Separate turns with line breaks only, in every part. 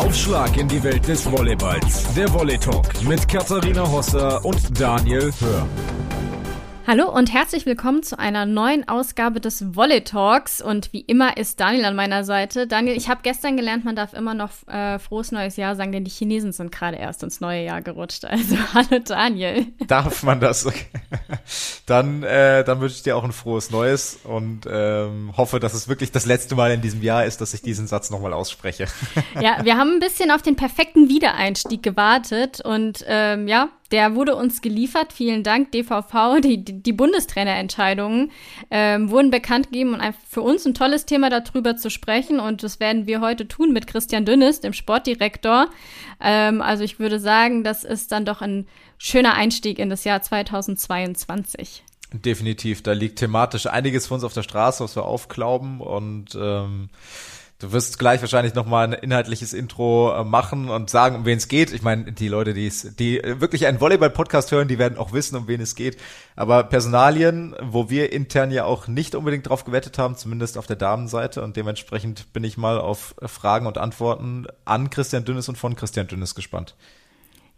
Aufschlag in die Welt des Volleyballs. Der Volley Talk mit Katharina Hosser und Daniel Hör.
Hallo und herzlich willkommen zu einer neuen Ausgabe des Volley Talks. Und wie immer ist Daniel an meiner Seite. Daniel, ich habe gestern gelernt, man darf immer noch äh, frohes neues Jahr sagen, denn die Chinesen sind gerade erst ins neue Jahr gerutscht. Also hallo Daniel.
Darf man das? Okay. Dann, äh, dann wünsche ich dir auch ein frohes Neues und ähm, hoffe, dass es wirklich das letzte Mal in diesem Jahr ist, dass ich diesen Satz nochmal ausspreche.
Ja, wir haben ein bisschen auf den perfekten Wiedereinstieg gewartet und ähm, ja, der wurde uns geliefert. Vielen Dank, DVV. Die, die Bundestrainerentscheidungen ähm, wurden bekannt gegeben und für uns ein tolles Thema darüber zu sprechen. Und das werden wir heute tun mit Christian Dünnes, dem Sportdirektor. Ähm, also ich würde sagen, das ist dann doch ein schöner Einstieg in das Jahr 2022.
Definitiv. Da liegt thematisch einiges für uns auf der Straße, was wir aufklauben und ähm Du wirst gleich wahrscheinlich nochmal ein inhaltliches Intro äh, machen und sagen, um wen es geht. Ich meine, die Leute, die es, die wirklich einen Volleyball-Podcast hören, die werden auch wissen, um wen es geht. Aber Personalien, wo wir intern ja auch nicht unbedingt drauf gewettet haben, zumindest auf der Damenseite. Und dementsprechend bin ich mal auf Fragen und Antworten an Christian Dünnes und von Christian Dünnes gespannt.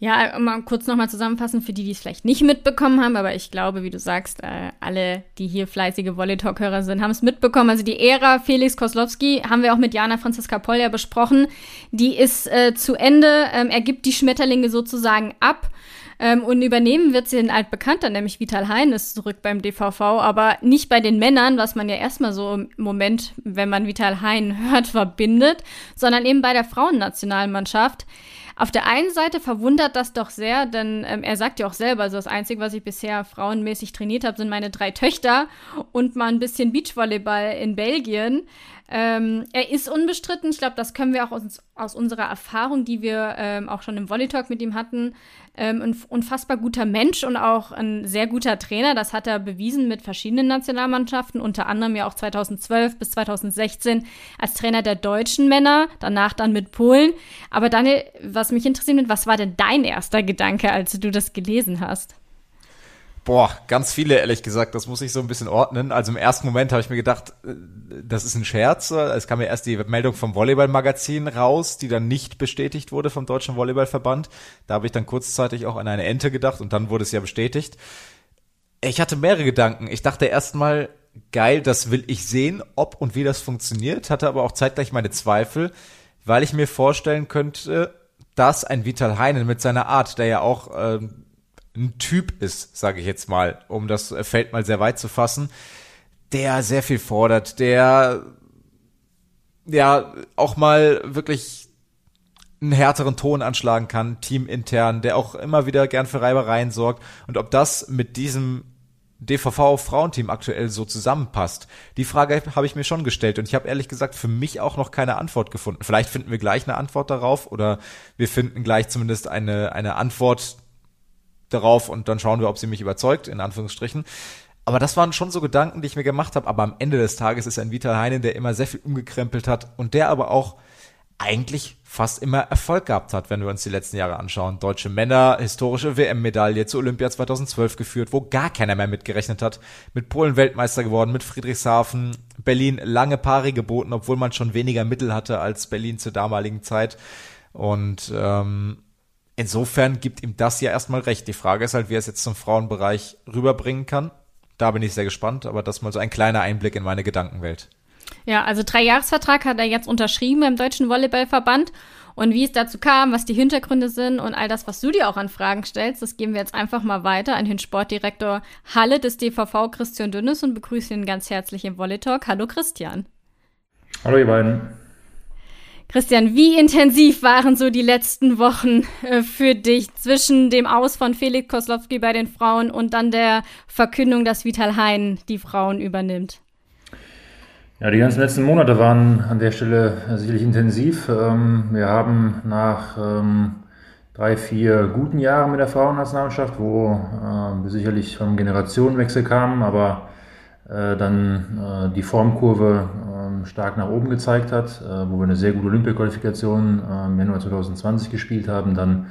Ja, mal kurz nochmal zusammenfassen für die, die es vielleicht nicht mitbekommen haben, aber ich glaube, wie du sagst, äh, alle, die hier fleißige Volley Talk-Hörer sind, haben es mitbekommen. Also die Ära Felix Koslowski haben wir auch mit Jana Franziska Polja besprochen. Die ist äh, zu Ende. Ähm, er gibt die Schmetterlinge sozusagen ab. Ähm, und übernehmen wird sie den Altbekannter, nämlich Vital Hein ist zurück beim DVV, aber nicht bei den Männern, was man ja erstmal so im Moment, wenn man Vital Hein hört, verbindet, sondern eben bei der Frauennationalmannschaft. Auf der einen Seite verwundert das doch sehr, denn ähm, er sagt ja auch selber, also das Einzige, was ich bisher frauenmäßig trainiert habe, sind meine drei Töchter und mal ein bisschen Beachvolleyball in Belgien. Ähm, er ist unbestritten. Ich glaube, das können wir auch aus, aus unserer Erfahrung, die wir ähm, auch schon im Volley Talk mit ihm hatten, ähm, ein unfassbar guter Mensch und auch ein sehr guter Trainer. Das hat er bewiesen mit verschiedenen Nationalmannschaften, unter anderem ja auch 2012 bis 2016 als Trainer der deutschen Männer, danach dann mit Polen. Aber Daniel, was mich interessiert, was war denn dein erster Gedanke, als du das gelesen hast?
Boah, ganz viele, ehrlich gesagt. Das muss ich so ein bisschen ordnen. Also im ersten Moment habe ich mir gedacht, äh, das ist ein Scherz. Es kam ja erst die Meldung vom Volleyball-Magazin raus, die dann nicht bestätigt wurde vom Deutschen Volleyballverband. Da habe ich dann kurzzeitig auch an eine Ente gedacht und dann wurde es ja bestätigt. Ich hatte mehrere Gedanken. Ich dachte erstmal, geil, das will ich sehen, ob und wie das funktioniert, hatte aber auch zeitgleich meine Zweifel, weil ich mir vorstellen könnte, dass ein Vital Heinen mit seiner Art, der ja auch ähm, ein Typ ist, sage ich jetzt mal, um das Feld mal sehr weit zu fassen, der sehr viel fordert, der ja auch mal wirklich einen härteren Ton anschlagen kann, teamintern, der auch immer wieder gern für Reibereien sorgt und ob das mit diesem DVV-Frauenteam aktuell so zusammenpasst. Die Frage habe ich mir schon gestellt und ich habe ehrlich gesagt für mich auch noch keine Antwort gefunden. Vielleicht finden wir gleich eine Antwort darauf oder wir finden gleich zumindest eine, eine Antwort, darauf und dann schauen wir, ob sie mich überzeugt, in Anführungsstrichen. Aber das waren schon so Gedanken, die ich mir gemacht habe. Aber am Ende des Tages ist ein Vital Heinen, der immer sehr viel umgekrempelt hat und der aber auch eigentlich fast immer Erfolg gehabt hat, wenn wir uns die letzten Jahre anschauen. Deutsche Männer, historische WM-Medaille zu Olympia 2012 geführt, wo gar keiner mehr mitgerechnet hat. Mit Polen Weltmeister geworden, mit Friedrichshafen, Berlin lange Paare geboten, obwohl man schon weniger Mittel hatte als Berlin zur damaligen Zeit. Und ähm, insofern gibt ihm das ja erstmal recht. Die Frage ist halt, wie er es jetzt zum Frauenbereich rüberbringen kann. Da bin ich sehr gespannt, aber das mal so ein kleiner Einblick in meine Gedankenwelt.
Ja, also Dreijahresvertrag hat er jetzt unterschrieben beim Deutschen Volleyballverband. Und wie es dazu kam, was die Hintergründe sind und all das, was du dir auch an Fragen stellst, das geben wir jetzt einfach mal weiter an den Sportdirektor Halle des DVV Christian Dünnes und begrüßen ihn ganz herzlich im Volley Talk. Hallo Christian.
Hallo ihr beiden.
Christian, wie intensiv waren so die letzten Wochen äh, für dich zwischen dem Aus von Felix Koslowski bei den Frauen und dann der Verkündung, dass Vital Hein die Frauen übernimmt?
Ja, die ganzen letzten Monate waren an der Stelle sicherlich intensiv. Ähm, wir haben nach ähm, drei, vier guten Jahren mit der Frauennationalmannschaft, wo äh, wir sicherlich vom Generationenwechsel kamen, aber äh, dann äh, die Formkurve ähm, stark nach oben gezeigt hat, äh, wo wir eine sehr gute Olympia-Qualifikation im Januar 2020 gespielt haben, dann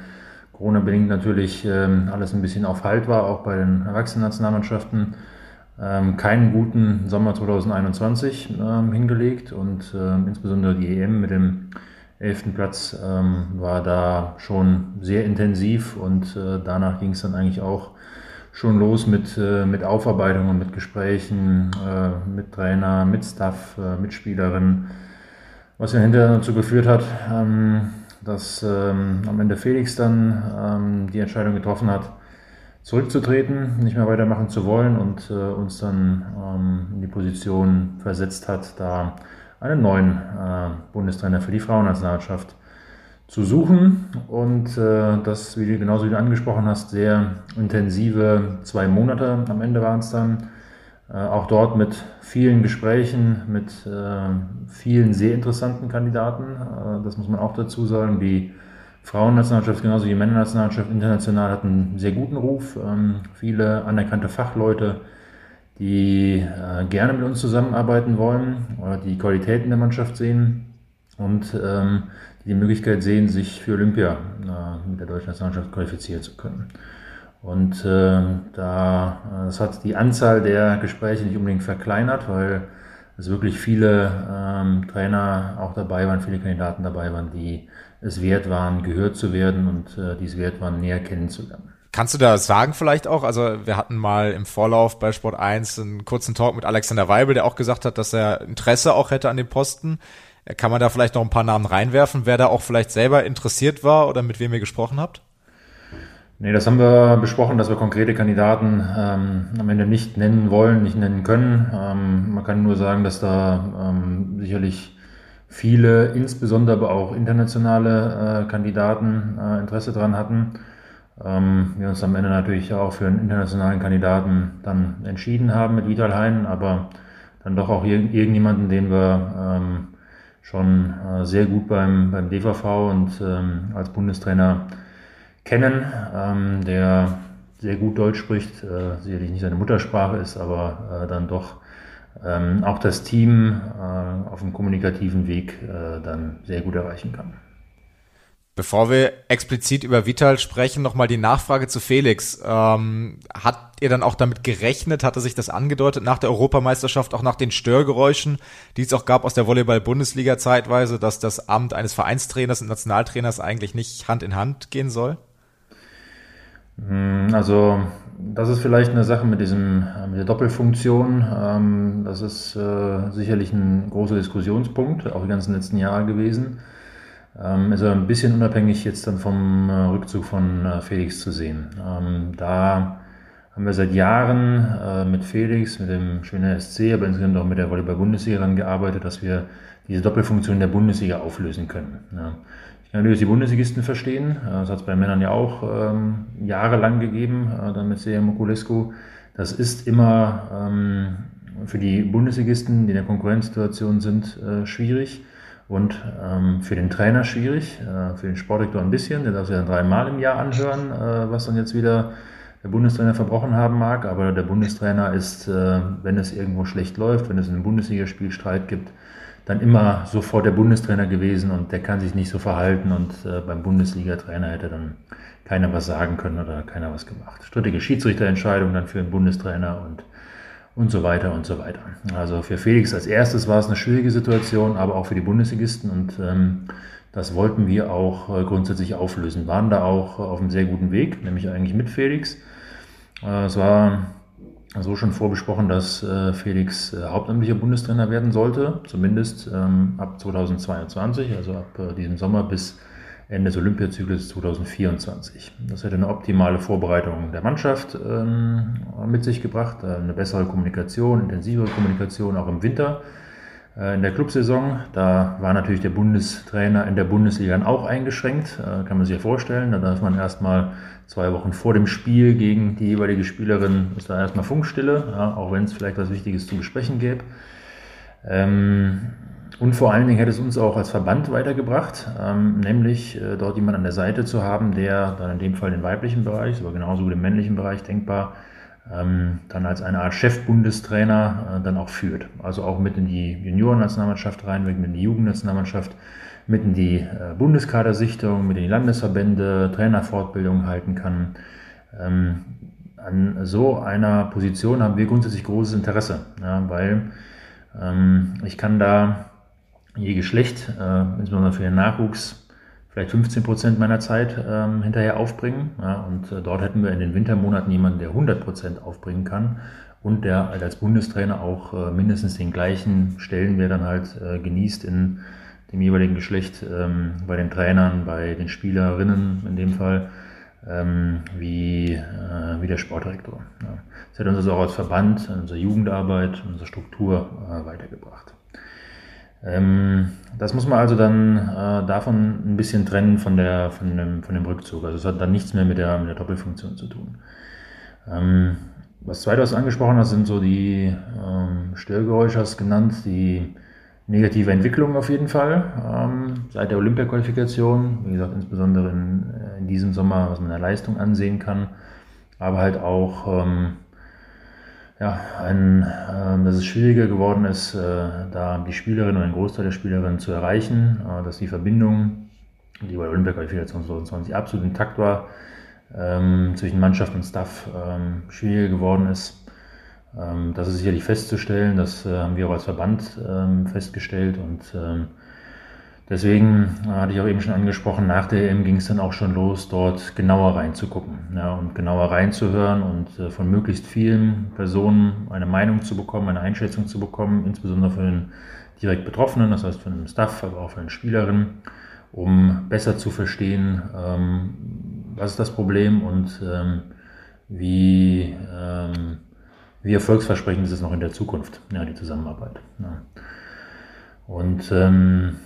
Corona-bedingt natürlich ähm, alles ein bisschen auf Halt war, auch bei den Erwachsenen-Nationalmannschaften. Ähm, keinen guten Sommer 2021 hingelegt und insbesondere die EM mit dem elften Platz ähm, war da schon sehr intensiv und äh, danach ging es dann eigentlich auch schon los mit, äh, mit Aufarbeitungen, mit Gesprächen, äh, mit Trainer, mit Staff, äh, mit Spielerinnen, was ja hinterher dazu geführt hat, ähm, dass ähm, am Ende Felix dann ähm, die Entscheidung getroffen hat, zurückzutreten, nicht mehr weitermachen zu wollen und äh, uns dann ähm, in die Position versetzt hat, da einen neuen äh, Bundestrainer für die Frauennationalmannschaft zu suchen. Und äh, das, wie du, genauso wie du angesprochen hast, sehr intensive zwei Monate am Ende waren es dann. Äh, auch dort mit vielen Gesprächen, mit äh, vielen sehr interessanten Kandidaten. Äh, das muss man auch dazu sagen. Die Frauennationalmannschaft genauso wie die Männernationalmannschaft international hat einen sehr guten Ruf. Ähm, viele anerkannte Fachleute, die äh, gerne mit uns zusammenarbeiten wollen oder die Qualitäten der Mannschaft sehen und ähm, die Möglichkeit sehen, sich für Olympia äh, mit der deutschen Nationalmannschaft qualifizieren zu können. Und äh, da, äh, das hat die Anzahl der Gespräche nicht unbedingt verkleinert, weil es wirklich viele ähm, Trainer auch dabei waren, viele Kandidaten dabei waren, die es wert waren, gehört zu werden und äh, die es wert waren, näher kennenzulernen.
Kannst du da sagen vielleicht auch? Also wir hatten mal im Vorlauf bei Sport 1 einen kurzen Talk mit Alexander Weibel, der auch gesagt hat, dass er Interesse auch hätte an dem Posten. Kann man da vielleicht noch ein paar Namen reinwerfen, wer da auch vielleicht selber interessiert war oder mit wem ihr gesprochen habt?
Nee, das haben wir besprochen, dass wir konkrete Kandidaten ähm, am Ende nicht nennen wollen, nicht nennen können. Ähm, man kann nur sagen, dass da ähm, sicherlich viele, insbesondere aber auch internationale äh, Kandidaten äh, Interesse dran hatten. Ähm, wir uns am Ende natürlich auch für einen internationalen Kandidaten dann entschieden haben mit Vital Hein, aber dann doch auch irg irgendjemanden, den wir ähm, schon äh, sehr gut beim, beim DVV und ähm, als Bundestrainer kennen, ähm, der sehr gut Deutsch spricht, äh, sicherlich nicht seine Muttersprache ist, aber äh, dann doch ähm, auch das Team äh, auf dem kommunikativen Weg äh, dann sehr gut erreichen kann.
Bevor wir explizit über Vital sprechen, nochmal die Nachfrage zu Felix. Ähm, hat ihr dann auch damit gerechnet, hatte sich das angedeutet nach der Europameisterschaft, auch nach den Störgeräuschen, die es auch gab aus der Volleyball-Bundesliga zeitweise, dass das Amt eines Vereinstrainers und Nationaltrainers eigentlich nicht Hand in Hand gehen soll?
Hm, also das ist vielleicht eine Sache mit diesem mit der Doppelfunktion. Ähm, das ist äh, sicherlich ein großer Diskussionspunkt, auch die ganzen letzten Jahre gewesen. Ähm, ist aber ein bisschen unabhängig jetzt dann vom äh, Rückzug von äh, Felix zu sehen. Ähm, da haben wir seit Jahren mit Felix, mit dem schönen SC, aber insgesamt auch mit der Volleyball-Bundesliga daran gearbeitet, dass wir diese Doppelfunktion der Bundesliga auflösen können. Ich kann natürlich die Bundesligisten verstehen. Äh, das hat es bei Männern ja auch ähm, jahrelang gegeben, äh, dann mit Seja Mokulescu. Das ist immer ähm, für die Bundesligisten, die in der Konkurrenzsituation sind, äh, schwierig und ähm, für den Trainer schwierig, äh, für den Sportdirektor ein bisschen. Der darf sich dann dreimal im Jahr anhören, äh, was dann jetzt wieder der Bundestrainer verbrochen haben mag. Aber der Bundestrainer ist, äh, wenn es irgendwo schlecht läuft, wenn es ein Bundesligaspiel Streit gibt, dann immer sofort der Bundestrainer gewesen und der kann sich nicht so verhalten und äh, beim Bundesliga-Trainer hätte dann keiner was sagen können oder keiner was gemacht. Strittige Schiedsrichterentscheidung dann für den Bundestrainer und, und so weiter und so weiter. Also für Felix als erstes war es eine schwierige Situation, aber auch für die Bundesligisten und ähm, das wollten wir auch äh, grundsätzlich auflösen. Waren da auch auf einem sehr guten Weg, nämlich eigentlich mit Felix. Äh, es war so schon vorbesprochen, dass äh, Felix äh, hauptamtlicher Bundestrainer werden sollte, zumindest ähm, ab 2022, also ab äh, diesem Sommer bis Ende des Olympiazyklus 2024. Das hätte eine optimale Vorbereitung der Mannschaft ähm, mit sich gebracht, äh, eine bessere Kommunikation, intensivere Kommunikation auch im Winter äh, in der Clubsaison. Da war natürlich der Bundestrainer in der Bundesliga auch eingeschränkt, äh, kann man sich ja vorstellen. Da darf man erstmal zwei Wochen vor dem Spiel gegen die jeweilige Spielerin, ist da erstmal Funkstille, ja, auch wenn es vielleicht was Wichtiges zu besprechen gäbe. Ähm, und vor allen Dingen hätte es uns auch als Verband weitergebracht, ähm, nämlich äh, dort jemand an der Seite zu haben, der dann in dem Fall den weiblichen Bereich, aber genauso den männlichen Bereich denkbar ähm, dann als eine Art Chefbundestrainer äh, dann auch führt. Also auch mit in die Juniorennationalmannschaft rein, mit in die Jugendnationalmannschaft, mit in die äh, Bundeskadersichtung, mit in die Landesverbände, Trainerfortbildung halten kann. Ähm, an so einer Position haben wir grundsätzlich großes Interesse, ja, weil ähm, ich kann da je Geschlecht, äh, insbesondere für den Nachwuchs, vielleicht 15 Prozent meiner Zeit ähm, hinterher aufbringen. Ja, und äh, dort hätten wir in den Wintermonaten jemanden, der 100 Prozent aufbringen kann und der halt als Bundestrainer auch äh, mindestens den gleichen Stellenwert dann halt äh, genießt in dem jeweiligen Geschlecht, ähm, bei den Trainern, bei den Spielerinnen in dem Fall, ähm, wie, äh, wie der Sportdirektor. Ja. Das hat uns also auch als Verband, unsere Jugendarbeit, unsere Struktur äh, weitergebracht. Ähm, das muss man also dann äh, davon ein bisschen trennen von, der, von, dem, von dem Rückzug. Also es hat dann nichts mehr mit der, mit der Doppelfunktion zu tun. Ähm, was zweite, was du angesprochen hast, sind so die ähm, Störgeräusche, hast genannt, die negative Entwicklung auf jeden Fall ähm, seit der Olympia-Qualifikation. Wie gesagt, insbesondere in, äh, in, diesem Sommer, was man der Leistung ansehen kann, aber halt auch ähm, ja, ein, äh, dass es schwieriger geworden ist, äh, da die Spielerin oder einen Großteil der Spielerinnen zu erreichen, äh, dass die Verbindung, die bei der Olympia-Qualifikation 2020 absolut intakt war, ähm, zwischen Mannschaft und Staff ähm, schwieriger geworden ist. Ähm, das ist sicherlich festzustellen, das äh, haben wir auch als Verband ähm, festgestellt und ähm, deswegen äh, hatte ich auch eben schon angesprochen, nach der EM ging es dann auch schon los, dort genauer reinzugucken ja, und genauer reinzuhören und äh, von möglichst vielen Personen eine Meinung zu bekommen, eine Einschätzung zu bekommen, insbesondere von den direkt Betroffenen, das heißt von dem Staff, aber auch von den Spielerinnen, um besser zu verstehen, ähm, was ist das Problem und ähm, wie, ähm, wie erfolgsversprechend ist es noch in der Zukunft, ja, die Zusammenarbeit. Ja. Und ähm,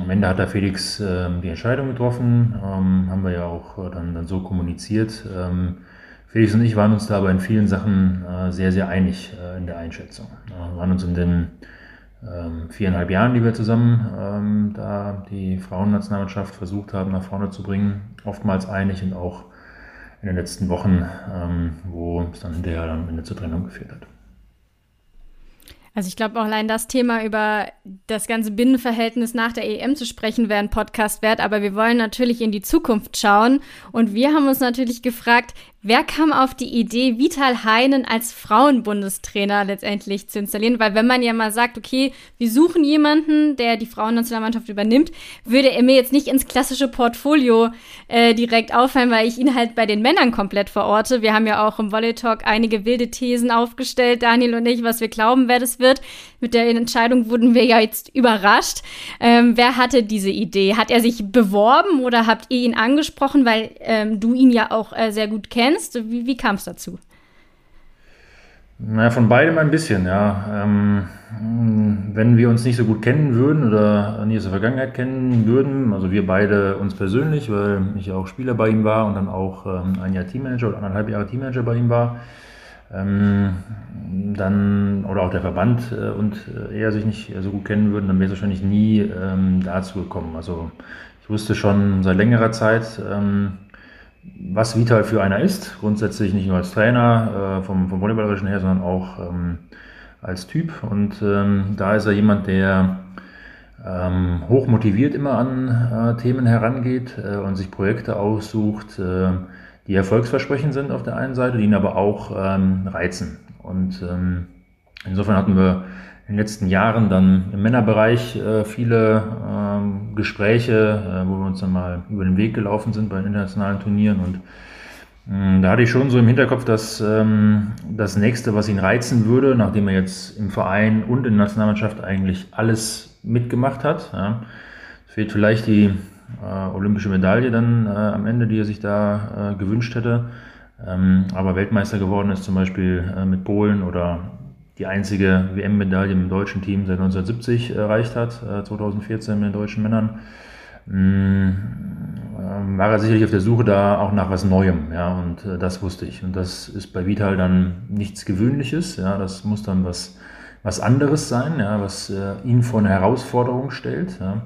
am Ende hat da Felix ähm, die Entscheidung getroffen, ähm, haben wir ja auch äh, dann, dann so kommuniziert. Ähm, Felix und ich waren uns da aber in vielen Sachen äh, sehr, sehr einig äh, in der Einschätzung. wir waren uns in den ähm, viereinhalb Jahren, die wir zusammen ähm, da die Frauennationalmannschaft versucht haben, nach vorne zu bringen, oftmals einig und auch in den letzten Wochen, ähm, wo es dann hinterher am Ende zur Trennung geführt hat.
Also ich glaube auch allein das Thema über das ganze Binnenverhältnis nach der EM zu sprechen wäre ein Podcast wert, aber wir wollen natürlich in die Zukunft schauen. Und wir haben uns natürlich gefragt, Wer kam auf die Idee, Vital Heinen als Frauenbundestrainer letztendlich zu installieren? Weil wenn man ja mal sagt, okay, wir suchen jemanden, der die Frauennationalmannschaft übernimmt, würde er mir jetzt nicht ins klassische Portfolio äh, direkt auffallen, weil ich ihn halt bei den Männern komplett verorte. Wir haben ja auch im Volley Talk einige wilde Thesen aufgestellt, Daniel und ich, was wir glauben, wer das wird. Mit der Entscheidung wurden wir ja jetzt überrascht. Ähm, wer hatte diese Idee? Hat er sich beworben oder habt ihr ihn angesprochen, weil ähm, du ihn ja auch äh, sehr gut kennst? Wie, wie kam es dazu?
Naja, von beidem ein bisschen, ja. Ähm, wenn wir uns nicht so gut kennen würden oder nie aus der Vergangenheit kennen würden, also wir beide uns persönlich, weil ich ja auch Spieler bei ihm war und dann auch ähm, ein Jahr Teammanager oder anderthalb Jahre Teammanager bei ihm war, ähm, dann, oder auch der Verband äh, und äh, er sich nicht so gut kennen würden, dann wäre es wahrscheinlich nie ähm, dazu gekommen. Also ich wusste schon seit längerer Zeit, ähm, was Vital für einer ist. Grundsätzlich nicht nur als Trainer äh, vom, vom Volleyballerischen her, sondern auch ähm, als Typ. Und ähm, da ist er jemand, der ähm, hoch motiviert immer an äh, Themen herangeht äh, und sich Projekte aussucht, äh, die erfolgsversprechend sind auf der einen Seite, die ihn aber auch ähm, reizen. Und ähm, insofern hatten wir in den letzten Jahren dann im Männerbereich äh, viele ähm, Gespräche, äh, wo wir uns dann mal über den Weg gelaufen sind bei internationalen Turnieren und mh, da hatte ich schon so im Hinterkopf, dass ähm, das nächste, was ihn reizen würde, nachdem er jetzt im Verein und in der Nationalmannschaft eigentlich alles mitgemacht hat, ja, fehlt vielleicht die äh, olympische Medaille dann äh, am Ende, die er sich da äh, gewünscht hätte. Ähm, aber Weltmeister geworden ist zum Beispiel äh, mit Polen oder die einzige WM-Medaille im deutschen Team seit 1970 erreicht hat, 2014 äh, mit den deutschen Männern, mm, ähm, war er sicherlich auf der Suche da auch nach was Neuem, ja, und äh, das wusste ich. Und das ist bei Vital dann nichts Gewöhnliches, ja, das muss dann was, was anderes sein, ja, was ihn vor eine Herausforderung stellt, ja.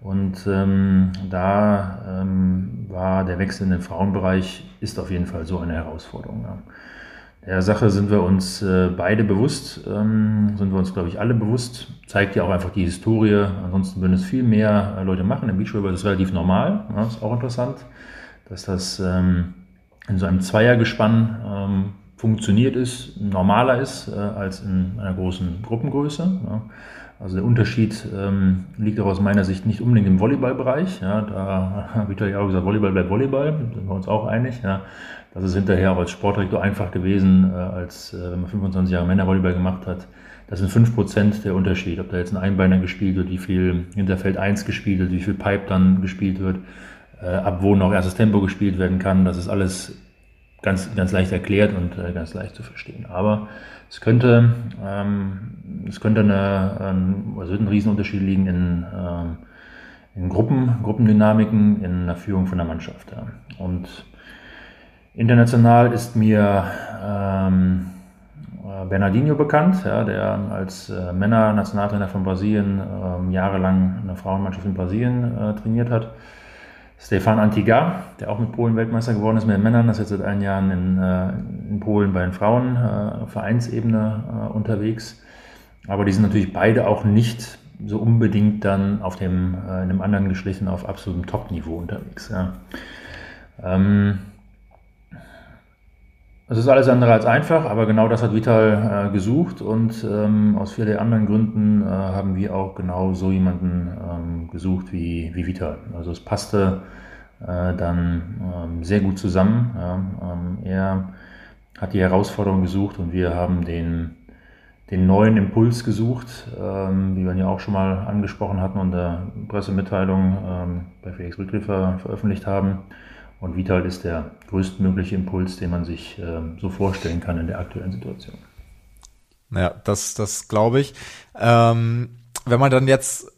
Und ähm, da ähm, war der Wechsel in den Frauenbereich, ist auf jeden Fall so eine Herausforderung. Ja. Der Sache sind wir uns äh, beide bewusst, ähm, sind wir uns, glaube ich, alle bewusst. Zeigt ja auch einfach die Historie. Ansonsten würden es viel mehr äh, Leute machen. Im Beachvolleyball ist es relativ normal. Ja, ist auch interessant, dass das ähm, in so einem Zweiergespann ähm, funktioniert ist, normaler ist äh, als in einer großen Gruppengröße. Ja. Also der Unterschied ähm, liegt auch aus meiner Sicht nicht unbedingt im Volleyballbereich. Ja, da habe ich ja auch gesagt, Volleyball bleibt Volleyball, sind wir uns auch einig. Ja. Das ist hinterher auch als Sportdirektor einfach gewesen, äh, als äh, man 25 Jahre Männervolleyball gemacht hat. Das sind 5% der Unterschied, ob da jetzt ein Einbeiner gespielt wird, wie viel hinter Feld 1 gespielt wird, wie viel Pipe dann gespielt wird, äh, ab wo noch erstes Tempo gespielt werden kann. Das ist alles ganz, ganz leicht erklärt und äh, ganz leicht zu verstehen. Aber es könnte, ähm, es könnte eine, ein, also ein Riesenunterschied liegen in, ähm, in Gruppen, Gruppendynamiken, in der Führung von der Mannschaft. Und international ist mir ähm, äh, Bernardinho bekannt, ja, der als äh, Männer-Nationaltrainer von Brasilien äh, jahrelang eine Frauenmannschaft in Brasilien äh, trainiert hat. Stefan Antiga, der auch mit Polen Weltmeister geworden ist mit den Männern, ist jetzt seit einigen Jahren in, äh, in Polen bei den Frauen äh, Vereinsebene äh, unterwegs. Aber die sind natürlich beide auch nicht so unbedingt dann auf dem, äh, in einem anderen Geschlecht auf absolutem Top-Niveau unterwegs. Ja. Ähm, es ist alles andere als einfach, aber genau das hat Vital äh, gesucht und ähm, aus vielen anderen Gründen äh, haben wir auch genau so jemanden ähm, gesucht wie, wie Vital. Also es passte äh, dann ähm, sehr gut zusammen. Ja. Ähm, er hat die Herausforderung gesucht und wir haben den, den neuen Impuls gesucht, ähm, wie wir ihn ja auch schon mal angesprochen hatten und der Pressemitteilung ähm, bei Felix Rückgriffer veröffentlicht haben. Und Vital ist der größtmögliche Impuls, den man sich äh, so vorstellen kann in der aktuellen Situation.
Ja, das, das glaube ich. Ähm, wenn man dann jetzt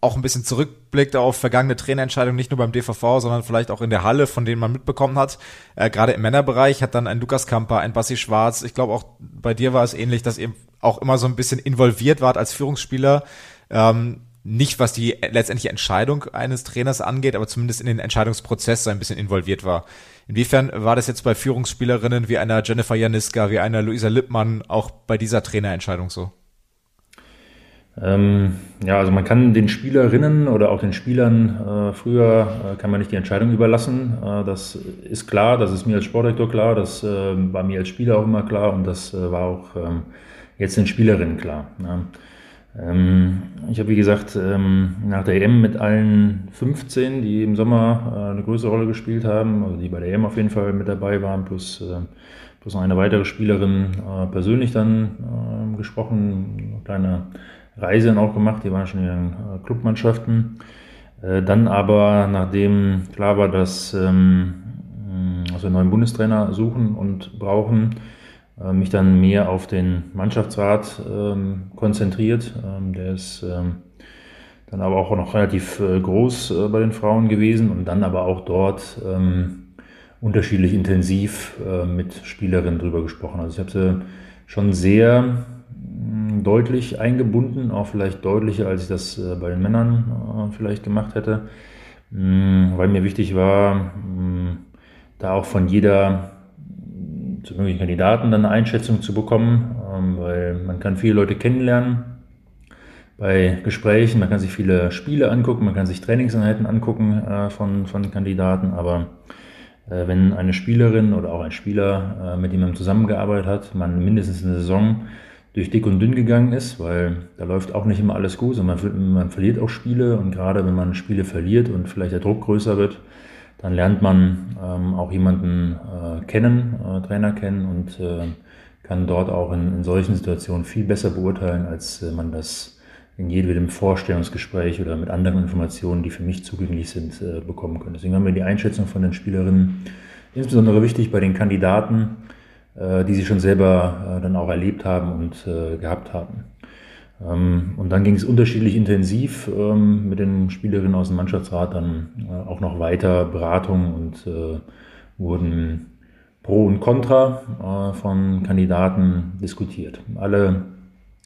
auch ein bisschen zurückblickt auf vergangene Trainerentscheidungen, nicht nur beim DVV, sondern vielleicht auch in der Halle, von denen man mitbekommen hat. Äh, gerade im Männerbereich hat dann ein Lukas Kamper, ein Bassi Schwarz. Ich glaube auch bei dir war es ähnlich, dass ihr auch immer so ein bisschen involviert wart als Führungsspieler. Ähm, nicht was die letztendliche Entscheidung eines Trainers angeht, aber zumindest in den Entscheidungsprozess so ein bisschen involviert war. Inwiefern war das jetzt bei Führungsspielerinnen wie einer Jennifer Janiska, wie einer Luisa Lippmann auch bei dieser Trainerentscheidung so?
Ähm, ja, also man kann den Spielerinnen oder auch den Spielern äh, früher äh, kann man nicht die Entscheidung überlassen. Äh, das ist klar, das ist mir als Sportdirektor klar, das äh, war mir als Spieler auch immer klar und das äh, war auch ähm, jetzt den Spielerinnen klar. Ja. Ähm, ich habe, wie gesagt, ähm, nach der EM mit allen 15, die im Sommer äh, eine größere Rolle gespielt haben, also die bei der EM auf jeden Fall mit dabei waren, plus, äh, plus noch eine weitere Spielerin äh, persönlich dann ähm, gesprochen, eine kleine Reise auch gemacht, die waren schon in ihren Clubmannschaften. Dann aber, nachdem klar war, dass, dass wir einen neuen Bundestrainer suchen und brauchen, äh, mich dann mehr auf den Mannschaftsrat ähm, konzentriert. Ähm, der ist ähm, dann aber auch noch relativ äh, groß äh, bei den Frauen gewesen und dann aber auch dort ähm, unterschiedlich intensiv äh, mit Spielerinnen drüber gesprochen. Also ich habe sie schon sehr mm, deutlich eingebunden, auch vielleicht deutlicher, als ich das äh, bei den Männern vielleicht gemacht hätte, mm, weil mir wichtig war, mm, da auch von jeder zu möglichen Kandidaten dann eine Einschätzung zu bekommen, ähm, weil man kann viele Leute kennenlernen bei Gesprächen, man kann sich viele Spiele angucken, man kann sich Trainingseinheiten angucken äh, von, von Kandidaten, aber äh, wenn eine Spielerin oder auch ein Spieler, äh, mit dem man zusammengearbeitet hat, man mindestens eine Saison durch dick und dünn gegangen ist, weil da läuft auch nicht immer alles gut und man, man verliert auch Spiele und gerade wenn man Spiele verliert und vielleicht der Druck größer wird, dann lernt man ähm, auch jemanden äh, kennen, äh, Trainer kennen und äh, kann dort auch in, in, solchen Situationen viel besser beurteilen, als äh, man das in jedem Vorstellungsgespräch oder mit anderen Informationen, die für mich zugänglich sind, äh, bekommen kann. Deswegen haben wir die Einschätzung von den Spielerinnen insbesondere wichtig bei den Kandidaten, äh, die sie schon selber dann auch erlebt haben und gehabt haben. Ähm, und dann ging es unterschiedlich intensiv ähm, mit den Spielerinnen aus dem Mannschaftsrat dann äh, auch noch weiter Beratungen und äh, wurden Pro und Contra äh, von Kandidaten diskutiert. Alle,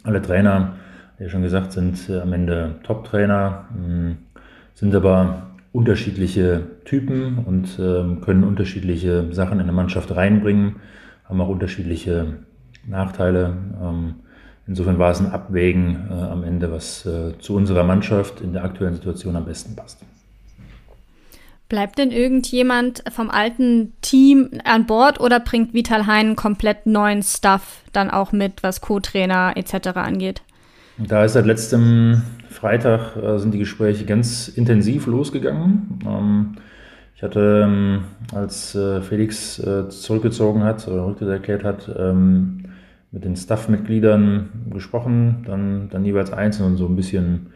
alle Trainer, wie schon gesagt, sind am Ende Top-Trainer, hm, sind aber unterschiedliche Typen und ähm, können unterschiedliche Sachen in eine Mannschaft reinbringen, haben auch unterschiedliche Nachteile. Insofern war es ein Abwägen äh, am Ende, was äh, zu unserer Mannschaft in der aktuellen Situation am besten passt.
Bleibt denn irgendjemand vom alten Team an Bord oder bringt Vital Hein komplett neuen Stuff dann auch mit, was Co-Trainer etc. angeht?
Da ist seit letztem Freitag äh, sind die Gespräche ganz intensiv losgegangen. Ähm, ich hatte, ähm, als äh, Felix äh, zurückgezogen hat oder Rücktritt erklärt hat, ähm, mit den Staff-Mitgliedern gesprochen, dann, dann jeweils einzeln und so ein bisschen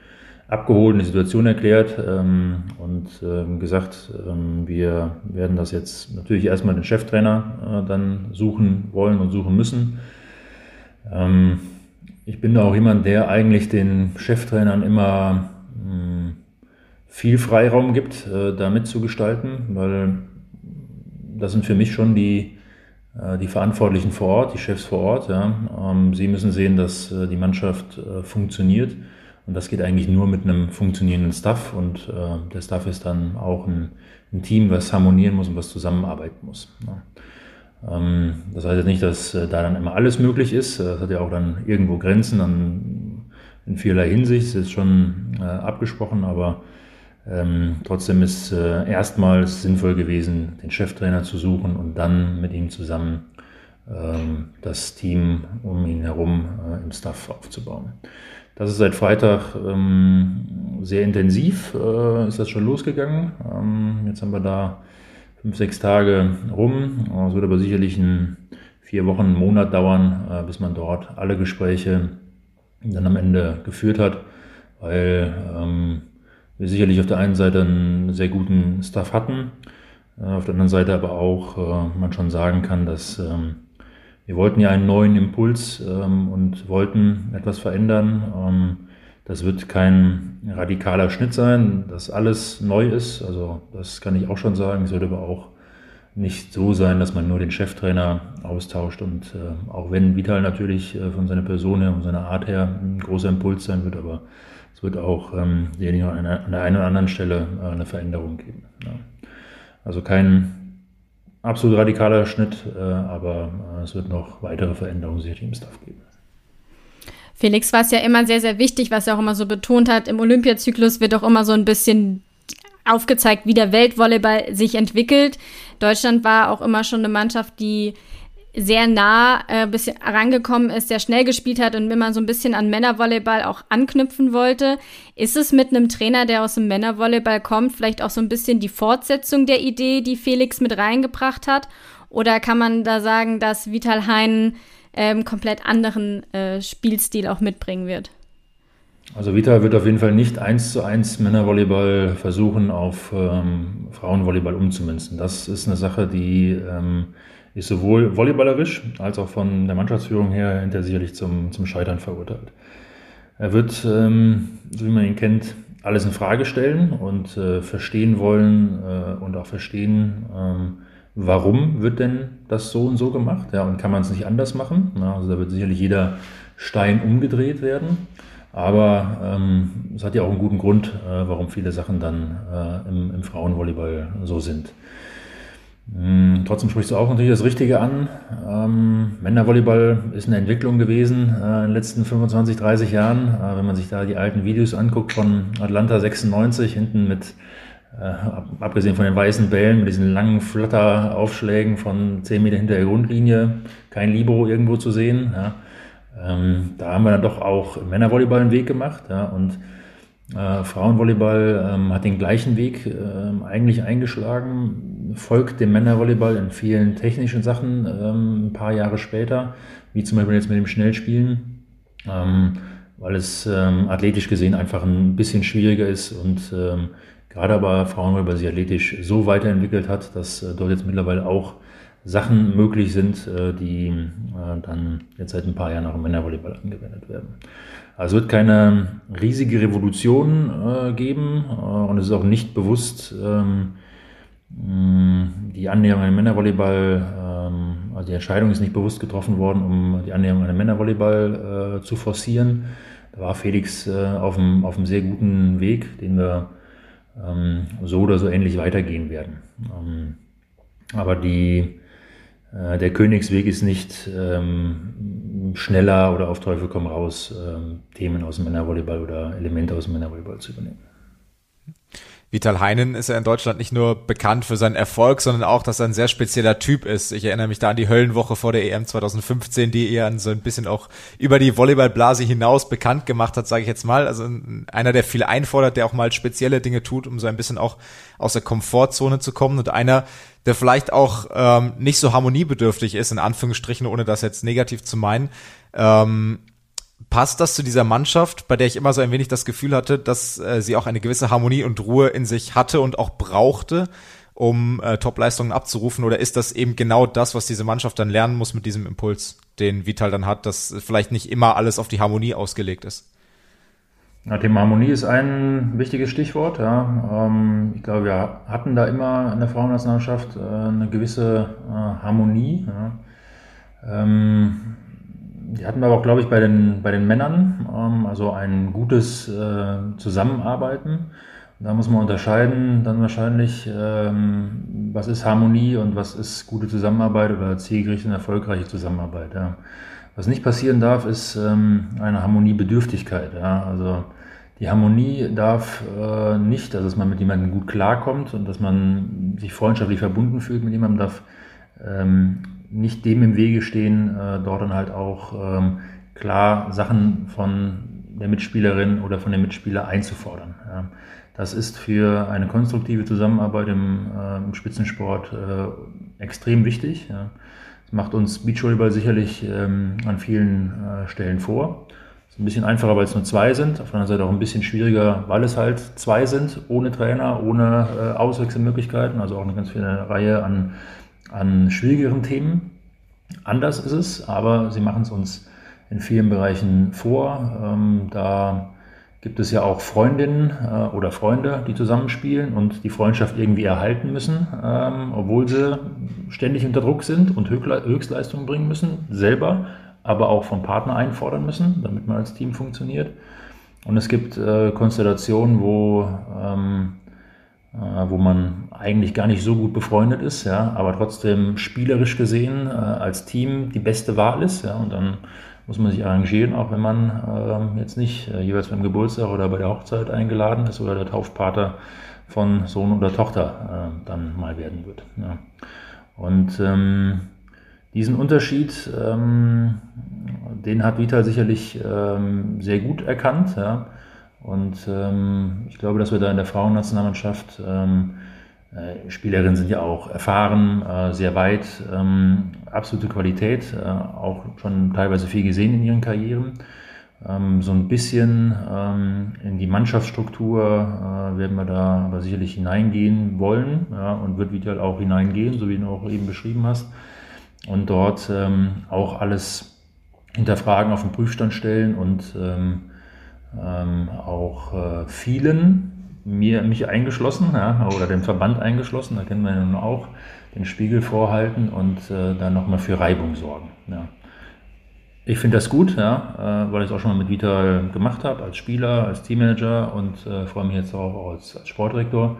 abgeholt, eine Situation erklärt ähm, und ähm, gesagt, ähm, wir werden das jetzt natürlich erstmal den Cheftrainer äh, dann suchen wollen und suchen müssen. Ähm, ich bin da auch jemand, der eigentlich den Cheftrainern immer hm, viel Freiraum gibt, äh, da mitzugestalten, weil das sind für mich schon die, die Verantwortlichen vor Ort, die Chefs vor Ort. Ja. Ähm, sie müssen sehen, dass äh, die Mannschaft äh, funktioniert. Und das geht eigentlich nur mit einem funktionierenden Staff. Und äh, der Staff ist dann auch ein, ein, Team, was harmonieren muss und was zusammenarbeiten muss. Ja. Ähm, das heißt jetzt nicht, dass äh, da dann immer alles möglich ist. Das hat ja auch dann irgendwo Grenzen an, in vielerlei Hinsicht. Das ist schon abgesprochen, aber ähm, trotzdem ist äh, erstmals sinnvoll gewesen, den Cheftrainer zu suchen und dann mit ihm zusammen ähm, das Team um ihn herum äh, im Staff aufzubauen. Das ist seit Freitag ähm, sehr intensiv, äh, ist das schon losgegangen. Ähm, jetzt haben wir da fünf, sechs Tage rum. Es wird aber sicherlich in vier Wochen, einen Monat dauern, äh, bis man dort alle Gespräche dann am Ende geführt hat, weil ähm, wir sicherlich auf der einen Seite einen sehr guten Staff hatten, äh, auf der anderen Seite aber auch äh, man schon sagen kann, dass ähm, wir wollten ja einen neuen Impuls ähm, und wollten etwas verändern. Ähm, das wird kein radikaler Schnitt sein, dass alles neu ist. Also das kann ich auch schon sagen. Es wird aber auch nicht so sein, dass man nur den Cheftrainer austauscht. Und äh, auch wenn Vital natürlich von seiner Person her und seiner Art her ein großer Impuls sein wird, aber es wird auch ähm, an, der einen oder anderen Stelle äh, eine Veränderung geben. Ja. Also kein absolut radikaler Schnitt, äh, aber äh, es wird noch weitere Veränderungen sicherlich im Staff geben.
Felix war es ja immer sehr, sehr wichtig, was er auch immer so betont hat. Im Olympiazyklus wird auch immer so ein bisschen aufgezeigt, wie der Weltvolleyball sich entwickelt. Deutschland war auch immer schon eine Mannschaft, die sehr nah äh, bisschen rangekommen ist, sehr schnell gespielt hat und immer so ein bisschen an Männervolleyball auch anknüpfen wollte. Ist es mit einem Trainer, der aus dem Männervolleyball kommt, vielleicht auch so ein bisschen die Fortsetzung der Idee, die Felix mit reingebracht hat? Oder kann man da sagen, dass Vital Hein ähm, komplett anderen äh, Spielstil auch mitbringen wird?
Also Vital wird auf jeden Fall nicht eins zu eins Männervolleyball versuchen, auf ähm, Frauenvolleyball umzumünzen. Das ist eine Sache, die ähm, ist sowohl volleyballerisch als auch von der Mannschaftsführung her hinter sicherlich zum, zum Scheitern verurteilt. Er wird, ähm, so wie man ihn kennt, alles in Frage stellen und äh, verstehen wollen äh, und auch verstehen, ähm, warum wird denn das so und so gemacht? Ja, und kann man es nicht anders machen? Ja, also da wird sicherlich jeder Stein umgedreht werden. Aber ähm, es hat ja auch einen guten Grund, äh, warum viele Sachen dann äh, im, im Frauenvolleyball so sind. Hm, trotzdem sprichst du auch natürlich das Richtige an. Ähm, Männervolleyball ist eine Entwicklung gewesen äh, in den letzten 25, 30 Jahren. Äh, wenn man sich da die alten Videos anguckt von Atlanta 96, hinten mit, äh, abgesehen von den weißen Bällen, mit diesen langen Flatteraufschlägen von 10 Meter hinter der Grundlinie, kein Libero irgendwo zu sehen. Ja. Ähm, da haben wir dann doch auch Männervolleyball einen Weg gemacht. Ja, und äh, Frauenvolleyball ähm, hat den gleichen Weg äh, eigentlich eingeschlagen, folgt dem Männervolleyball in vielen technischen Sachen ähm, ein paar Jahre später, wie zum Beispiel jetzt mit dem Schnellspielen, ähm, weil es ähm, athletisch gesehen einfach ein bisschen schwieriger ist und ähm, gerade aber Frauenvolleyball sich athletisch so weiterentwickelt hat, dass äh, dort jetzt mittlerweile auch Sachen möglich sind, äh, die äh, dann jetzt seit ein paar Jahren auch im Männervolleyball angewendet werden. Also es wird keine riesige Revolution äh, geben äh, und es ist auch nicht bewusst ähm, die Annäherung an den Männervolleyball, ähm, also die Entscheidung ist nicht bewusst getroffen worden, um die Annäherung an den Männervolleyball äh, zu forcieren. Da war Felix äh, auf, einem, auf einem sehr guten Weg, den wir ähm, so oder so ähnlich weitergehen werden. Ähm, aber die äh, der Königsweg ist nicht schneller oder auf Teufel komm raus, Themen aus dem Männervolleyball oder Elemente aus dem Männervolleyball zu übernehmen.
Vital Heinen ist ja in Deutschland nicht nur bekannt für seinen Erfolg, sondern auch, dass er ein sehr spezieller Typ ist. Ich erinnere mich da an die Höllenwoche vor der EM 2015, die er so ein bisschen auch über die Volleyballblase hinaus bekannt gemacht hat, sage ich jetzt mal. Also einer, der viel einfordert, der auch mal spezielle Dinge tut, um so ein bisschen auch aus der Komfortzone zu kommen und einer, der vielleicht auch ähm, nicht so harmoniebedürftig ist, in Anführungsstrichen, ohne das jetzt negativ zu meinen. Ähm, Passt das zu dieser Mannschaft, bei der ich immer so ein wenig das Gefühl hatte, dass äh, sie auch eine gewisse Harmonie und Ruhe in sich hatte und auch brauchte, um äh, Topleistungen abzurufen? Oder ist das eben genau das, was diese Mannschaft dann lernen muss mit diesem Impuls, den Vital dann hat, dass vielleicht nicht immer alles auf die Harmonie ausgelegt ist?
Ja, Thema Harmonie ist ein wichtiges Stichwort. Ja. Ähm, ich glaube, wir hatten da immer in der Frauennationalmannschaft äh, eine gewisse äh, Harmonie. Ja. Ähm, die hatten wir aber auch, glaube ich, bei den, bei den Männern, ähm, also ein gutes äh, Zusammenarbeiten. Da muss man unterscheiden dann wahrscheinlich, ähm, was ist Harmonie und was ist gute Zusammenarbeit oder zielgerichtete und erfolgreiche Zusammenarbeit. Ja. Was nicht passieren darf, ist ähm, eine Harmoniebedürftigkeit. Ja. Also die Harmonie darf äh, nicht, also dass man mit jemandem gut klarkommt und dass man sich freundschaftlich verbunden fühlt mit jemandem, darf ähm, nicht dem im Wege stehen, äh, dort dann halt auch ähm, klar Sachen von der Mitspielerin oder von dem Mitspieler einzufordern. Ja. Das ist für eine konstruktive Zusammenarbeit im, äh, im Spitzensport äh, extrem wichtig. Ja. Das macht uns Beachvolleyball sicherlich ähm, an vielen äh, Stellen vor. Ist ein bisschen einfacher, weil es nur zwei sind. Auf der anderen Seite auch ein bisschen schwieriger, weil es halt zwei sind, ohne Trainer, ohne äh, Auswechselmöglichkeiten. Also auch eine ganz viele Reihe an an schwierigeren Themen. Anders ist es, aber sie machen es uns in vielen Bereichen vor. Ähm, da gibt es ja auch Freundinnen äh, oder Freunde, die zusammenspielen und die Freundschaft irgendwie erhalten müssen, ähm, obwohl sie ständig unter Druck sind und Höchstleistungen bringen müssen, selber, aber auch vom Partner einfordern müssen, damit man als Team funktioniert. Und es gibt äh, Konstellationen, wo ähm, äh, wo man eigentlich gar nicht so gut befreundet ist, ja, aber trotzdem spielerisch gesehen äh, als Team die beste Wahl ist, ja, und dann muss man sich arrangieren, auch wenn man äh, jetzt nicht äh, jeweils beim Geburtstag oder bei der Hochzeit eingeladen ist oder der Taufpater von Sohn oder Tochter äh, dann mal werden wird. Ja. Und ähm, diesen Unterschied, ähm, den hat Vital sicherlich ähm, sehr gut erkannt. Ja. Und ähm, ich glaube, dass wir da in der Frauennationalmannschaft, ähm, äh, Spielerinnen sind ja auch erfahren, äh, sehr weit, ähm, absolute Qualität, äh, auch schon teilweise viel gesehen in ihren Karrieren. Ähm, so ein bisschen ähm, in die Mannschaftsstruktur äh, werden wir da aber sicherlich hineingehen wollen ja, und wird Vital auch hineingehen, so wie du auch eben beschrieben hast. Und dort ähm, auch alles hinterfragen, auf den Prüfstand stellen und ähm, auch äh, vielen, mir, mich eingeschlossen, ja, oder den Verband eingeschlossen, da kennen wir ja nun auch, den Spiegel vorhalten und äh, dann nochmal für Reibung sorgen. Ja. Ich finde das gut, ja, äh, weil ich es auch schon mal mit Vital gemacht habe, als Spieler, als Teammanager und äh, freue mich jetzt auch als, als Sportdirektor,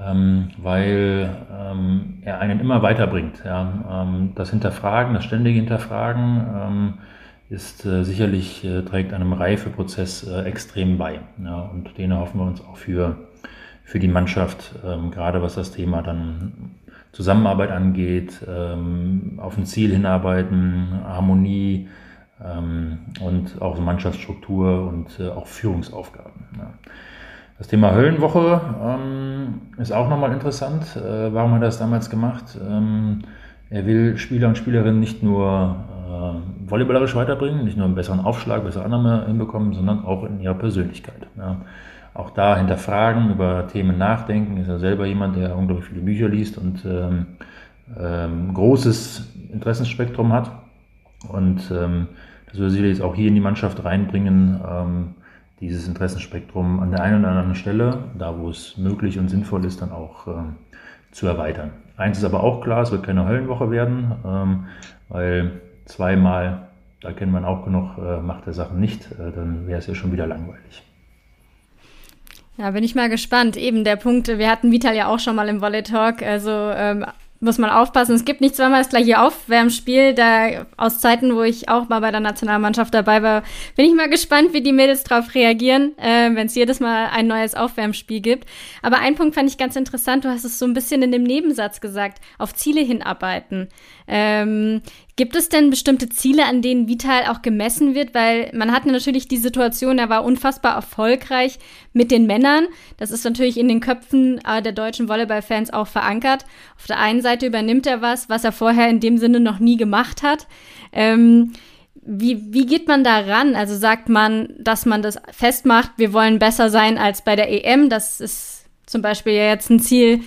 ähm, weil ähm, er einen immer weiterbringt. Ja. Ähm, das Hinterfragen, das ständige Hinterfragen, ähm, ist äh, sicherlich, äh, trägt einem Reifeprozess äh, extrem bei. Ja, und den erhoffen wir uns auch für, für die Mannschaft, ähm, gerade was das Thema dann Zusammenarbeit angeht, ähm, auf ein Ziel hinarbeiten, Harmonie ähm, und auch Mannschaftsstruktur und äh, auch Führungsaufgaben. Ja. Das Thema Höllenwoche ähm, ist auch nochmal interessant. Äh, warum hat er das damals gemacht? Ähm, er will Spieler und Spielerinnen nicht nur äh, volleyballerisch weiterbringen, nicht nur einen besseren Aufschlag, bessere Annahme hinbekommen, sondern auch in ihrer Persönlichkeit. Ja. Auch da hinterfragen, über Themen nachdenken, ist er selber jemand, der unglaublich viele Bücher liest und ähm, ähm, großes Interessenspektrum hat. Und ähm, das würde sicherlich auch hier in die Mannschaft reinbringen, ähm, dieses Interessenspektrum an der einen oder anderen Stelle, da wo es möglich und sinnvoll ist, dann auch ähm, zu erweitern. Eins ist aber auch klar, es wird keine Höllenwoche werden, ähm, weil zweimal, da kennt man auch genug, äh, macht der Sachen nicht, äh, dann wäre es ja schon wieder langweilig.
Ja, bin ich mal gespannt. Eben der Punkt, wir hatten Vital ja auch schon mal im Volley Talk, also ähm, muss man aufpassen. Es gibt nicht zweimal das gleiche Aufwärmspiel. Da aus Zeiten, wo ich auch mal bei der Nationalmannschaft dabei war, bin ich mal gespannt, wie die Mädels darauf reagieren, äh, wenn es jedes Mal ein neues Aufwärmspiel gibt. Aber ein Punkt fand ich ganz interessant. Du hast es so ein bisschen in dem Nebensatz gesagt: auf Ziele hinarbeiten. Ähm, gibt es denn bestimmte Ziele, an denen Vital auch gemessen wird? Weil man hat natürlich die Situation, er war unfassbar erfolgreich mit den Männern. Das ist natürlich in den Köpfen äh, der deutschen Volleyballfans auch verankert. Auf der einen Seite übernimmt er was, was er vorher in dem Sinne noch nie gemacht hat. Ähm, wie, wie geht man da ran? Also sagt man, dass man das festmacht, wir wollen besser sein als bei der EM. Das ist zum Beispiel ja jetzt ein Ziel,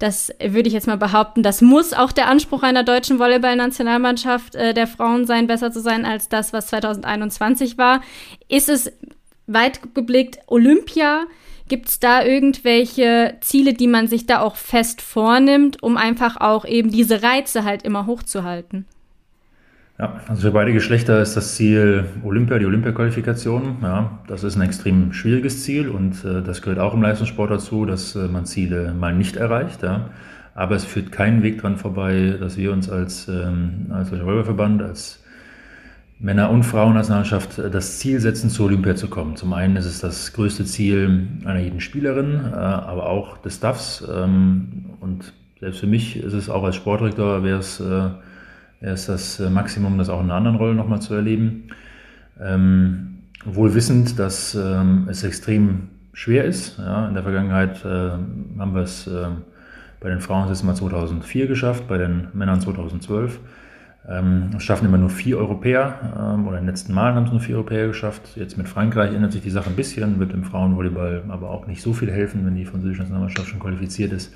das würde ich jetzt mal behaupten, das muss auch der Anspruch einer deutschen Volleyballnationalmannschaft äh, der Frauen sein, besser zu sein als das, was 2021 war. Ist es weit geblickt Olympia? Gibt es da irgendwelche Ziele, die man sich da auch fest vornimmt, um einfach auch eben diese Reize halt immer hochzuhalten?
Ja, also für beide Geschlechter ist das Ziel Olympia, die Olympia-Qualifikation. Ja, das ist ein extrem schwieriges Ziel und äh, das gehört auch im Leistungssport dazu, dass äh, man Ziele mal nicht erreicht. Ja. Aber es führt keinen Weg dran vorbei, dass wir uns als, ähm, als Volleyballverband, als Männer- und Frauennationalmannschaft äh, das Ziel setzen, zur Olympia zu kommen. Zum einen ist es das größte Ziel einer jeden Spielerin, äh, aber auch des Staffs. Ähm, und selbst für mich ist es auch als Sportdirektor, wäre es äh, er ist das äh, Maximum, das auch in einer anderen Rolle nochmal zu erleben. Ähm, wohl wissend, dass ähm, es extrem schwer ist. Ja, in der Vergangenheit äh, haben wir es äh, bei den Frauen das mal 2004 geschafft, bei den Männern 2012. Ähm, es schaffen immer nur vier Europäer, ähm, oder in den letzten Malen haben es nur vier Europäer geschafft. Jetzt mit Frankreich ändert sich die Sache ein bisschen, wird im Frauenvolleyball aber auch nicht so viel helfen, wenn die französische Nationalmannschaft schon qualifiziert ist.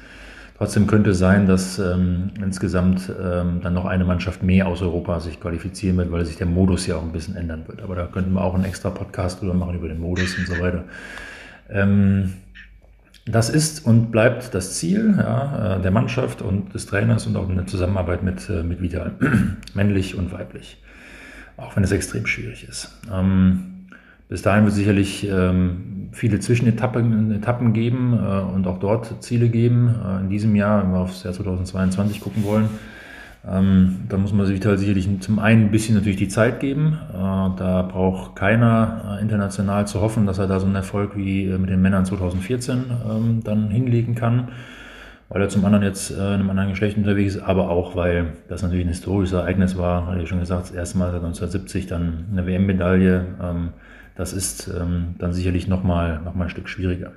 Trotzdem könnte es sein, dass ähm, insgesamt ähm, dann noch eine Mannschaft mehr aus Europa sich qualifizieren wird, weil sich der Modus ja auch ein bisschen ändern wird. Aber da könnten wir auch einen extra Podcast drüber machen, über den Modus und so weiter. Ähm, das ist und bleibt das Ziel ja, äh, der Mannschaft und des Trainers und auch in der Zusammenarbeit mit, äh, mit Vital, männlich und weiblich. Auch wenn es extrem schwierig ist. Ähm, bis dahin wird sicherlich ähm, viele Zwischenetappen Etappen geben äh, und auch dort Ziele geben. Äh, in diesem Jahr, wenn wir aufs Jahr 2022 gucken wollen, ähm, da muss man sich halt sicherlich zum einen ein bisschen natürlich die Zeit geben. Äh, da braucht keiner äh, international zu hoffen, dass er da so einen Erfolg wie äh, mit den Männern 2014 ähm, dann hinlegen kann, weil er zum anderen jetzt äh, in einem anderen Geschlecht unterwegs ist, aber auch, weil das natürlich ein historisches Ereignis war, hatte ich schon gesagt, das erste Mal seit 1970 dann eine WM-Medaille. Ähm, das ist ähm, dann sicherlich nochmal noch mal ein Stück schwieriger.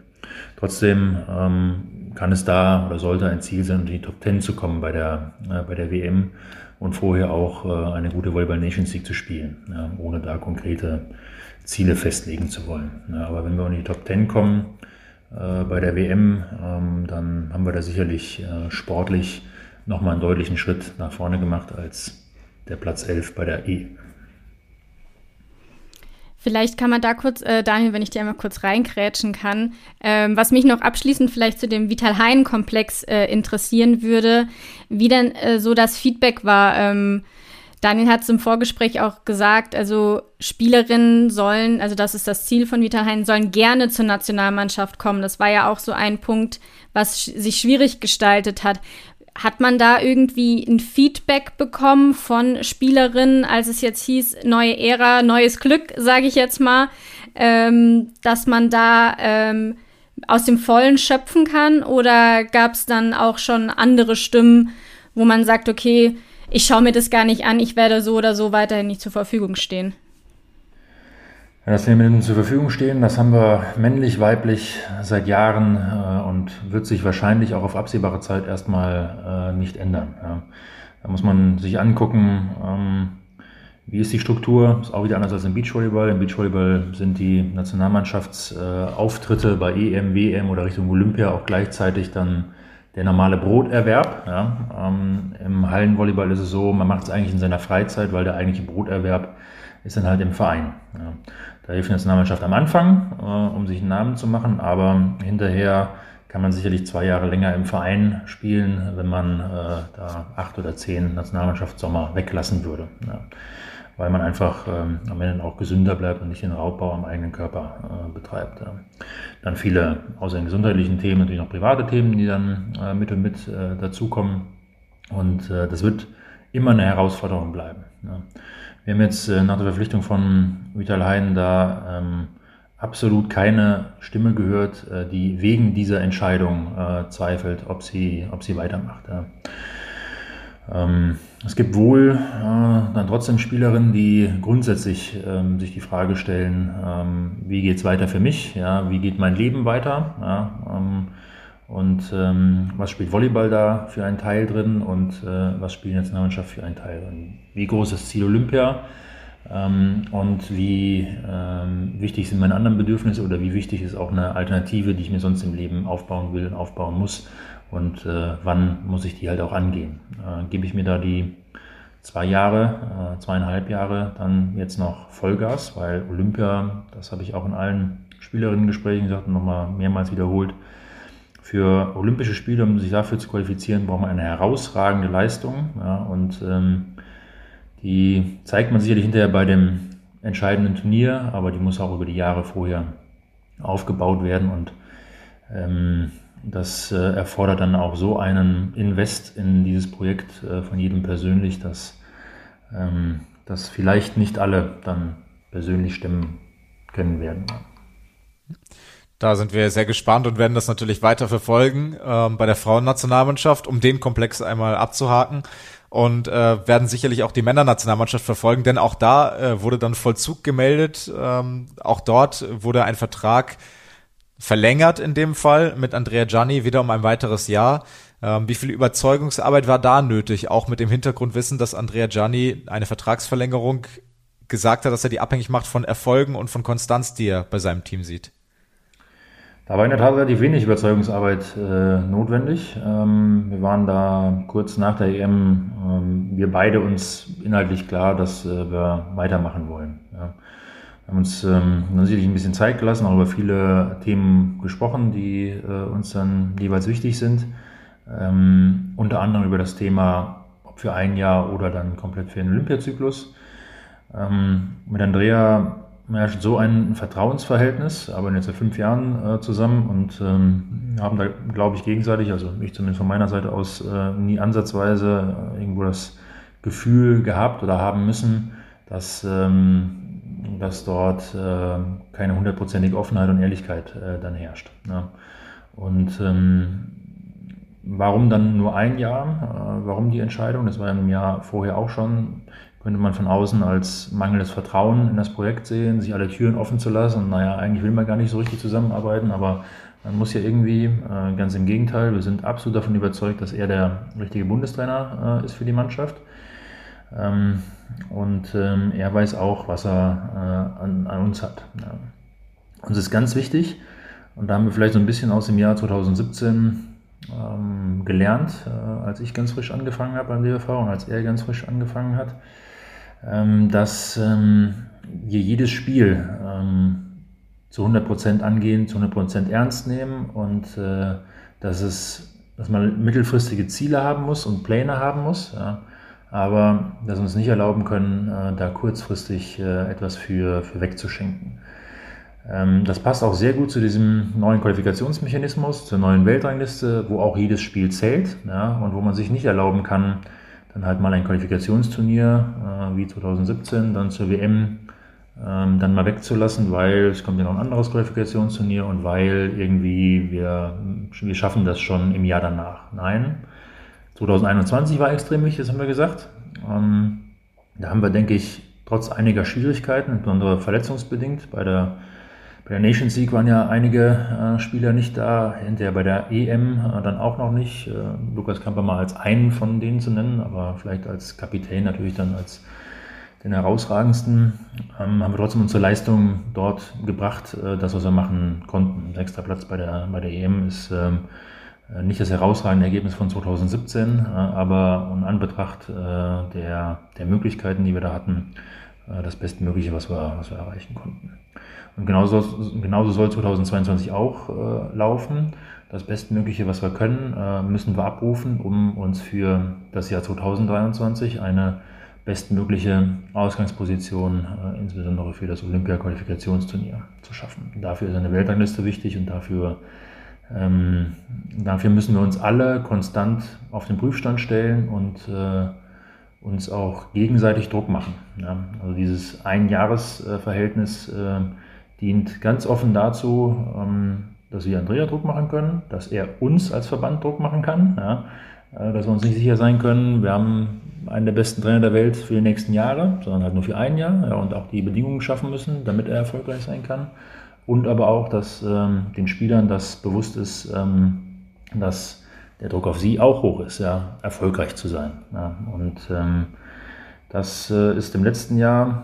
Trotzdem ähm, kann es da oder sollte ein Ziel sein, in die Top Ten zu kommen bei der, äh, bei der WM und vorher auch äh, eine gute Volleyball Nations League zu spielen, ja, ohne da konkrete Ziele festlegen zu wollen. Ja, aber wenn wir in die Top Ten kommen äh, bei der WM, ähm, dann haben wir da sicherlich äh, sportlich nochmal einen deutlichen Schritt nach vorne gemacht als der Platz 11 bei der E.
Vielleicht kann man da kurz, äh, Daniel, wenn ich dir einmal kurz reinkrätschen kann, ähm, was mich noch abschließend vielleicht zu dem Vital-Hein-Komplex äh, interessieren würde, wie denn äh, so das Feedback war. Ähm, Daniel hat es im Vorgespräch auch gesagt, also Spielerinnen sollen, also das ist das Ziel von Vital Hein, sollen gerne zur Nationalmannschaft kommen. Das war ja auch so ein Punkt, was sich schwierig gestaltet hat. Hat man da irgendwie ein Feedback bekommen von Spielerinnen, als es jetzt hieß, neue Ära, neues Glück, sage ich jetzt mal, ähm, dass man da ähm, aus dem Vollen schöpfen kann? Oder gab es dann auch schon andere Stimmen, wo man sagt, okay, ich schaue mir das gar nicht an, ich werde so oder so weiterhin nicht zur Verfügung stehen?
Dass wir Mitteln zur Verfügung stehen, das haben wir männlich, weiblich seit Jahren äh, und wird sich wahrscheinlich auch auf absehbare Zeit erstmal äh, nicht ändern. Ja. Da muss man sich angucken, ähm, wie ist die Struktur? Ist auch wieder anders als im Beachvolleyball. Im Beachvolleyball sind die Nationalmannschaftsauftritte bei EM, WM oder Richtung Olympia auch gleichzeitig dann der normale Broterwerb. Ja. Ähm, Im Hallenvolleyball ist es so, man macht es eigentlich in seiner Freizeit, weil der eigentliche Broterwerb ist dann halt im Verein. Ja. Die Nationalmannschaft am Anfang, äh, um sich einen Namen zu machen, aber hinterher kann man sicherlich zwei Jahre länger im Verein spielen, wenn man äh, da acht oder zehn Nationalmannschaftssommer weglassen würde. Ja. Weil man einfach ähm, am Ende auch gesünder bleibt und nicht den Raubbau am eigenen Körper äh, betreibt. Ja. Dann viele, außer den gesundheitlichen Themen, natürlich noch private Themen, die dann äh, mit und mit äh, dazukommen. Und äh, das wird immer eine Herausforderung bleiben. Ja. Wir haben jetzt äh, nach der Verpflichtung von Vital Heiden da ähm, absolut keine Stimme gehört, äh, die wegen dieser Entscheidung äh, zweifelt, ob sie, ob sie weitermacht. Ja. Ähm, es gibt wohl äh, dann trotzdem Spielerinnen, die grundsätzlich ähm, sich die Frage stellen, ähm, wie geht's weiter für mich? Ja, wie geht mein Leben weiter? Ja, ähm, und ähm, was spielt Volleyball da für einen Teil drin und äh, was spielt die Nationalmannschaft für einen Teil drin? Wie groß ist Ziel Olympia? Ähm, und wie ähm, wichtig sind meine anderen Bedürfnisse oder wie wichtig ist auch eine Alternative, die ich mir sonst im Leben aufbauen will, aufbauen muss und äh, wann muss ich die halt auch angehen. Äh, gebe ich mir da die zwei Jahre, äh, zweieinhalb Jahre dann jetzt noch Vollgas, weil Olympia, das habe ich auch in allen Spielerinnen-Gesprächen gesagt und nochmal mehrmals wiederholt, für Olympische Spiele, um sich dafür zu qualifizieren, braucht man eine herausragende Leistung. Ja, und ähm, die zeigt man sicherlich hinterher bei dem entscheidenden Turnier, aber die muss auch über die Jahre vorher aufgebaut werden. Und ähm, das äh, erfordert dann auch so einen Invest in dieses Projekt äh, von jedem persönlich, dass, ähm, dass vielleicht nicht alle dann persönlich stimmen können werden.
Da sind wir sehr gespannt und werden das natürlich weiter verfolgen ähm, bei der Frauennationalmannschaft, um den Komplex einmal abzuhaken und äh, werden sicherlich auch die Männernationalmannschaft verfolgen, denn auch da äh, wurde dann Vollzug gemeldet. Ähm, auch dort wurde ein Vertrag verlängert in dem Fall mit Andrea Gianni wieder um ein weiteres Jahr. Ähm, wie viel Überzeugungsarbeit war da nötig, auch mit dem Hintergrundwissen, dass Andrea Gianni eine Vertragsverlängerung gesagt hat, dass er die abhängig macht von Erfolgen und von Konstanz, die er bei seinem Team sieht?
Da war in der Tat relativ wenig Überzeugungsarbeit äh, notwendig. Ähm, wir waren da kurz nach der EM, ähm, wir beide uns inhaltlich klar, dass äh, wir weitermachen wollen. Ja. Wir haben uns ähm, natürlich ein bisschen Zeit gelassen, auch über viele Themen gesprochen, die äh, uns dann jeweils wichtig sind. Ähm, unter anderem über das Thema, ob für ein Jahr oder dann komplett für den Olympiazyklus. Ähm, mit Andrea herrscht so ein Vertrauensverhältnis, arbeiten jetzt seit fünf Jahren äh, zusammen und ähm, haben da, glaube ich, gegenseitig, also ich zumindest von meiner Seite aus, äh, nie ansatzweise äh, irgendwo das Gefühl gehabt oder haben müssen, dass, ähm, dass dort äh, keine hundertprozentige Offenheit und Ehrlichkeit äh, dann herrscht. Ne? Und ähm, warum dann nur ein Jahr? Äh, warum die Entscheidung? Das war im Jahr vorher auch schon könnte man von außen als mangelndes Vertrauen in das Projekt sehen, sich alle Türen offen zu lassen. Und naja, eigentlich will man gar nicht so richtig zusammenarbeiten, aber man muss ja irgendwie, äh, ganz im Gegenteil, wir sind absolut davon überzeugt, dass er der richtige Bundestrainer äh, ist für die Mannschaft. Ähm, und ähm, er weiß auch, was er äh, an, an, uns hat. Ja. Uns ist ganz wichtig, und da haben wir vielleicht so ein bisschen aus dem Jahr 2017 ähm, gelernt, äh, als ich ganz frisch angefangen habe beim DFV und als er ganz frisch angefangen hat dass ähm, wir jedes Spiel ähm, zu 100% angehen, zu 100% ernst nehmen und äh, dass, es, dass man mittelfristige Ziele haben muss und Pläne haben muss, ja, aber dass wir uns nicht erlauben können, äh, da kurzfristig äh, etwas für, für wegzuschenken. Ähm, das passt auch sehr gut zu diesem neuen Qualifikationsmechanismus, zur neuen Weltrangliste, wo auch jedes Spiel zählt ja, und wo man sich nicht erlauben kann, dann halt mal ein Qualifikationsturnier äh, wie 2017, dann zur WM ähm, dann mal wegzulassen, weil es kommt ja noch ein anderes Qualifikationsturnier und weil irgendwie wir, wir schaffen das schon im Jahr danach. Nein, 2021 war extrem wichtig, das haben wir gesagt. Ähm, da haben wir, denke ich, trotz einiger Schwierigkeiten, insbesondere verletzungsbedingt bei der bei der Nations League waren ja einige äh, Spieler nicht da, hinterher bei der EM äh, dann auch noch nicht. Äh, Lukas Kamper mal als einen von denen zu nennen, aber vielleicht als Kapitän natürlich dann als den herausragendsten. Ähm, haben wir trotzdem unsere Leistung dort gebracht, äh, das, was wir machen konnten. Sechster Platz bei der, bei der EM ist ähm, äh, nicht das herausragende Ergebnis von 2017, äh, aber in Anbetracht der, der Möglichkeiten, die wir da hatten, das Bestmögliche, was wir, was wir erreichen konnten. Und genauso, genauso soll 2022 auch äh, laufen. Das Bestmögliche, was wir können, äh, müssen wir abrufen, um uns für das Jahr 2023 eine bestmögliche Ausgangsposition, äh, insbesondere für das Olympia-Qualifikationsturnier, zu schaffen. Dafür ist eine Weltrangliste wichtig und dafür ähm, dafür müssen wir uns alle konstant auf den Prüfstand stellen und äh, uns auch gegenseitig Druck machen. Ja? Also dieses Einjahresverhältnis äh, dient ganz offen dazu, ähm, dass wir Andrea Druck machen können, dass er uns als Verband Druck machen kann, ja? äh, dass wir uns nicht sicher sein können, wir haben einen der besten Trainer der Welt für die nächsten Jahre, sondern halt nur für ein Jahr ja, und auch die Bedingungen schaffen müssen, damit er erfolgreich sein kann. Und aber auch, dass ähm, den Spielern das bewusst ist, ähm, dass der Druck auf sie auch hoch ist, ja, erfolgreich zu sein. Ja. Und ähm, das äh, ist im letzten Jahr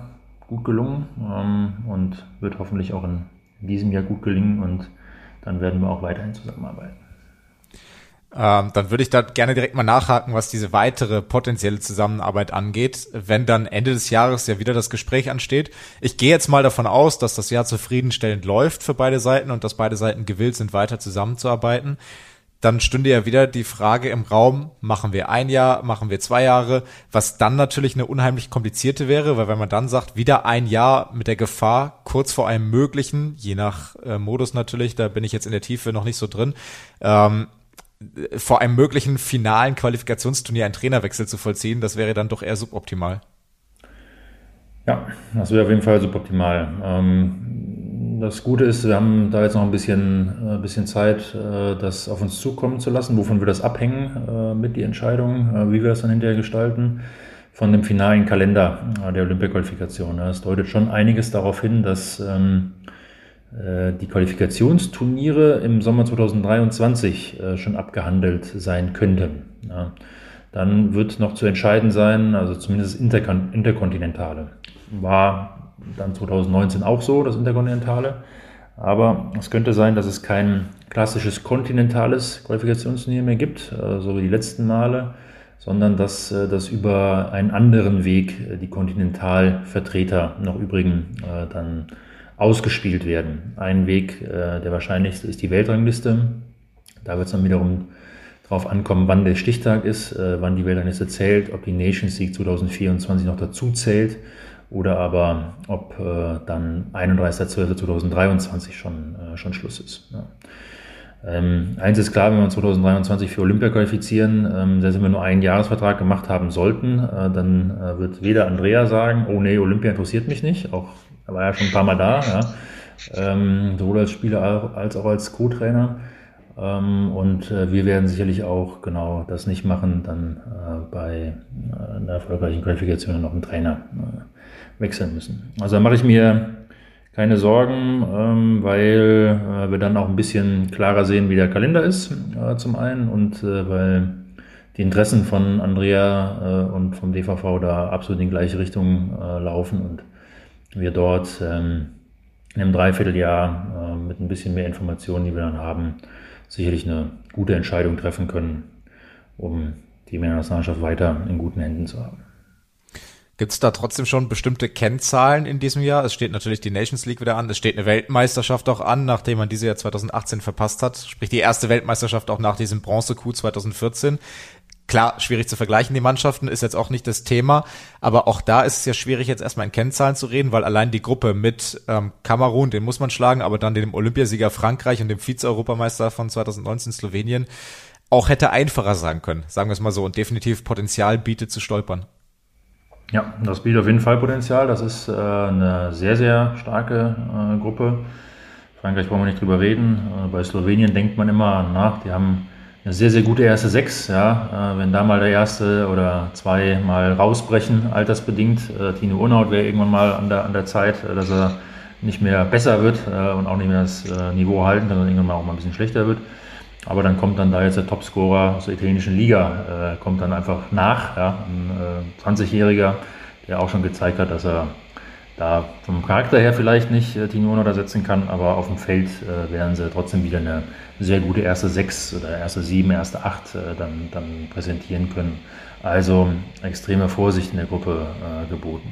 gut gelungen ähm, und wird hoffentlich auch in diesem Jahr gut gelingen und dann werden wir auch weiterhin zusammenarbeiten.
Ähm, dann würde ich da gerne direkt mal nachhaken, was diese weitere potenzielle Zusammenarbeit angeht, wenn dann Ende des Jahres ja wieder das Gespräch ansteht. Ich gehe jetzt mal davon aus, dass das Jahr zufriedenstellend läuft für beide Seiten und dass beide Seiten gewillt sind, weiter zusammenzuarbeiten. Dann stünde ja wieder die Frage im Raum, machen wir ein Jahr, machen wir zwei Jahre, was dann natürlich eine unheimlich komplizierte wäre, weil wenn man dann sagt, wieder ein Jahr mit der Gefahr kurz vor einem möglichen, je nach äh, Modus natürlich, da bin ich jetzt in der Tiefe noch nicht so drin, ähm, vor einem möglichen finalen Qualifikationsturnier einen Trainerwechsel zu vollziehen, das wäre dann doch eher suboptimal.
Ja, das wäre auf jeden Fall suboptimal. Ähm, das Gute ist, wir haben da jetzt noch ein bisschen, äh, bisschen Zeit, äh, das auf uns zukommen zu lassen, wovon wir das abhängen äh, mit die Entscheidung, wie wir das dann hinterher gestalten, von dem finalen Kalender der Olympia-Qualifikation. Es deutet schon einiges darauf hin, dass ähm, äh, die Qualifikationsturniere im Sommer 2023 äh, schon abgehandelt sein könnten. Dann wird noch zu entscheiden sein, also zumindest das Interkontinentale. War dann 2019 auch so, das Interkontinentale. Aber es könnte sein, dass es kein klassisches kontinentales Qualifikationsturnier mehr gibt, äh, so wie die letzten Male, sondern dass das über einen anderen Weg die Kontinentalvertreter noch übrigen dann ausgespielt werden. Ein Weg, äh, der wahrscheinlichste, ist die Weltrangliste. Da wird es dann wiederum darauf ankommen, wann der Stichtag ist, äh, wann die Weltrangliste zählt, ob die Nations League 2024 noch dazu zählt oder aber ob äh, dann 31.12.2023 schon, schon Schluss ist. Ja. Ähm, eins ist klar, wenn wir uns 2023 für Olympia qualifizieren, ähm, selbst wenn wir nur einen Jahresvertrag gemacht haben sollten, äh, dann äh, wird weder Andrea sagen, oh nee, Olympia interessiert mich nicht, auch er war ja schon ein paar Mal da, ja. ähm, sowohl als Spieler als auch als Co-Trainer. Ähm, und äh, wir werden sicherlich auch genau das nicht machen, dann äh, bei äh, einer erfolgreichen Qualifikation noch einen Trainer äh, wechseln müssen. Also da mache ich mir keine Sorgen, ähm, weil äh, wir dann auch ein bisschen klarer sehen, wie der Kalender ist, äh, zum einen, und weil die Interessen von Andrea und vom DVV da absolut in die gleiche Richtung laufen und wir dort ähm, in einem Dreivierteljahr äh, mit ein bisschen mehr Informationen, die wir dann haben, sicherlich eine gute Entscheidung treffen können, um die Männernationalmannschaft weiter in guten Händen zu haben.
Gibt es da trotzdem schon bestimmte Kennzahlen in diesem Jahr? Es steht natürlich die Nations League wieder an, es steht eine Weltmeisterschaft auch an, nachdem man diese Jahr 2018 verpasst hat. Sprich die erste Weltmeisterschaft auch nach diesem Bronze-Coup 2014. Klar, schwierig zu vergleichen, die Mannschaften, ist jetzt auch nicht das Thema, aber auch da ist es ja schwierig, jetzt erstmal in Kennzahlen zu reden, weil allein die Gruppe mit ähm, Kamerun, den muss man schlagen, aber dann dem Olympiasieger Frankreich und dem Vize-Europameister von 2019 Slowenien auch hätte einfacher sein können, sagen wir es mal so, und definitiv Potenzial bietet zu stolpern.
Ja, das bietet auf jeden Fall Potenzial. Das ist äh, eine sehr, sehr starke äh, Gruppe. Frankreich brauchen wir nicht drüber reden. Äh, bei Slowenien denkt man immer nach, die haben eine sehr, sehr gute erste Sechs. Ja. Äh, wenn da mal der erste oder zwei mal rausbrechen, altersbedingt. Äh, Tino Unhaut wäre irgendwann mal an der, an der Zeit, äh, dass er nicht mehr besser wird und auch nicht mehr das Niveau halten, sondern irgendwann mal auch mal ein bisschen schlechter wird. Aber dann kommt dann da jetzt der Topscorer aus der italienischen Liga, kommt dann einfach nach. Ja. Ein 20-Jähriger, der auch schon gezeigt hat, dass er da vom Charakter her vielleicht nicht äh, Tino Ono setzen kann, aber auf dem Feld äh, werden sie trotzdem wieder eine sehr gute erste Sechs oder erste Sieben, erste Acht äh, dann, dann präsentieren können. Also extreme Vorsicht in der Gruppe äh, geboten.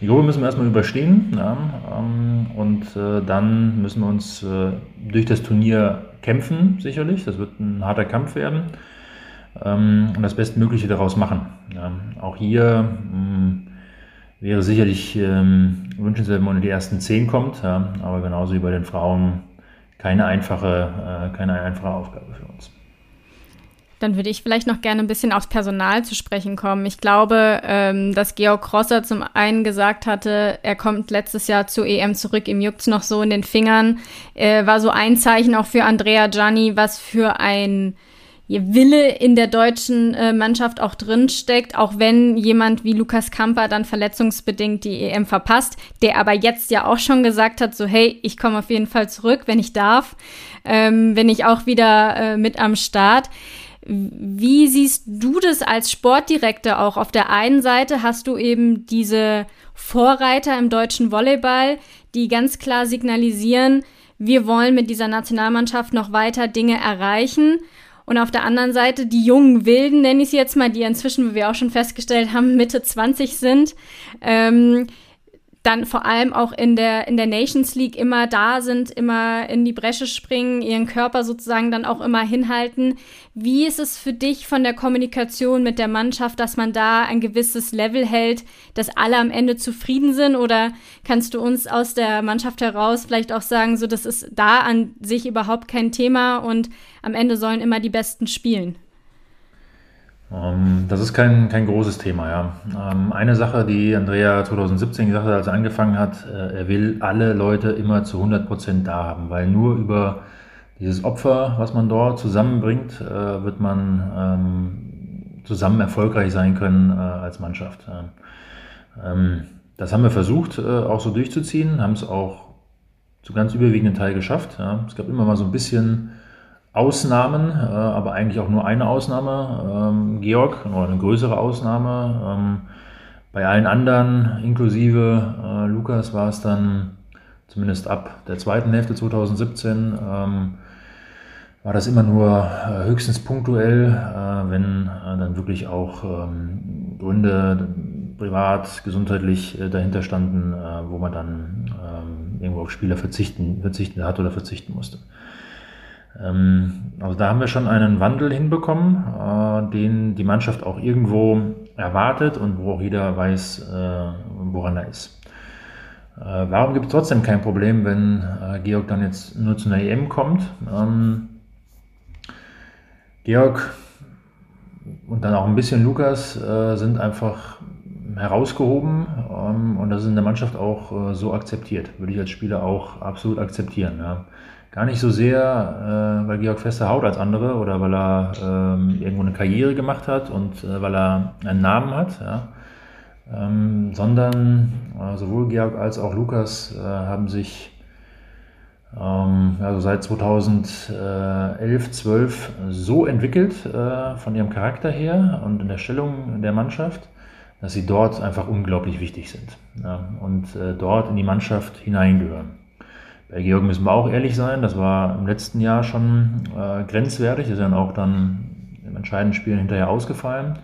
Die Gruppe müssen wir erstmal überstehen ja, ähm, und äh, dann müssen wir uns äh, durch das Turnier kämpfen, sicherlich. Das wird ein harter Kampf werden ähm, und das Bestmögliche daraus machen. Ja. Auch hier mh, hm, Wäre sicherlich ähm, wünschenswert, wenn man in die ersten zehn kommt, ja, aber genauso wie bei den Frauen keine einfache, äh, keine einfache Aufgabe für uns.
Dann würde ich vielleicht noch gerne ein bisschen aufs Personal zu sprechen kommen. Ich glaube, ähm, dass Georg Krosser zum einen gesagt hatte, er kommt letztes Jahr zur EM zurück, ihm juckt's noch so in den Fingern. Äh, war so ein Zeichen auch für Andrea Gianni, was für ein Wille in der deutschen äh, Mannschaft auch drin steckt, auch wenn jemand wie Lukas Kamper dann verletzungsbedingt die EM verpasst, der aber jetzt ja auch schon gesagt hat, so hey, ich komme auf jeden Fall zurück, wenn ich darf, ähm, bin ich auch wieder äh, mit am Start. Wie siehst du das als Sportdirektor auch? Auf der einen Seite hast du eben diese Vorreiter im deutschen Volleyball, die ganz klar signalisieren, wir wollen mit dieser Nationalmannschaft noch weiter Dinge erreichen. Und auf der anderen Seite die jungen Wilden, nenne ich sie jetzt mal, die inzwischen, wie wir auch schon festgestellt haben, Mitte 20 sind, ähm, dann vor allem auch in der, in der Nations League immer da sind, immer in die Bresche springen, ihren Körper sozusagen dann auch immer hinhalten. Wie ist es für dich von der Kommunikation mit der Mannschaft, dass man da ein gewisses Level hält, dass alle am Ende zufrieden sind? Oder kannst du uns aus der Mannschaft heraus vielleicht auch sagen, so das ist da an sich überhaupt kein Thema und am Ende sollen immer die Besten spielen?
Ähm, das ist kein, kein großes Thema, ja. Ähm, eine Sache, die Andrea 2017 gesagt hat, als er angefangen hat, äh, er will alle Leute immer zu 100 Prozent da haben, weil nur über dieses Opfer, was man dort zusammenbringt, äh, wird man ähm, zusammen erfolgreich sein können äh, als Mannschaft. Das haben wir versucht, auch so durchzuziehen, haben es auch zu ganz überwiegenden Teil geschafft. Es gab immer mal so ein bisschen Ausnahmen, äh, aber eigentlich auch nur eine Ausnahme, ähm, Georg, oder eine größere Ausnahme. Ähm, bei allen anderen, inklusive äh, Lukas, war es dann zumindest ab der zweiten Hälfte 2017, ähm, war das immer nur äh, höchstens punktuell, äh, wenn äh, dann wirklich auch ähm, Gründe privat, gesundheitlich äh, dahinter standen, wo man dann ähm, irgendwo auf Spieler verzichten, verzichten hat oder verzichten musste. Ähm, also da haben wir schon einen Wandel hinbekommen, äh, den die Mannschaft auch irgendwo erwartet und wo auch jeder weiß, äh, woran er ist. Äh, warum gibt es trotzdem kein Problem, wenn Georg dann jetzt nur zu einer EM kommt? Ähm, Georg und dann auch ein bisschen Lukas sind einfach herausgehoben ähm, und das ist in der Mannschaft auch so akzeptiert. Würde ich als Spieler auch absolut akzeptieren. Gar nicht so sehr, äh, weil Georg fester haut als andere oder weil er ähm, irgendwo eine Karriere gemacht hat und äh, weil er einen Namen hat, ja. ähm, sondern äh, sowohl Georg als auch Lukas äh, haben sich ähm, also seit 2011, 12 so entwickelt äh, von ihrem Charakter her und in der Stellung der Mannschaft, dass sie dort einfach unglaublich wichtig sind ja, und äh, dort in die Mannschaft hineingehören. Bei Georg müssen wir auch ehrlich sein, das war im letzten Jahr schon äh, grenzwertig, ist dann auch dann im entscheidenden Spiel hinterher ausgefallen.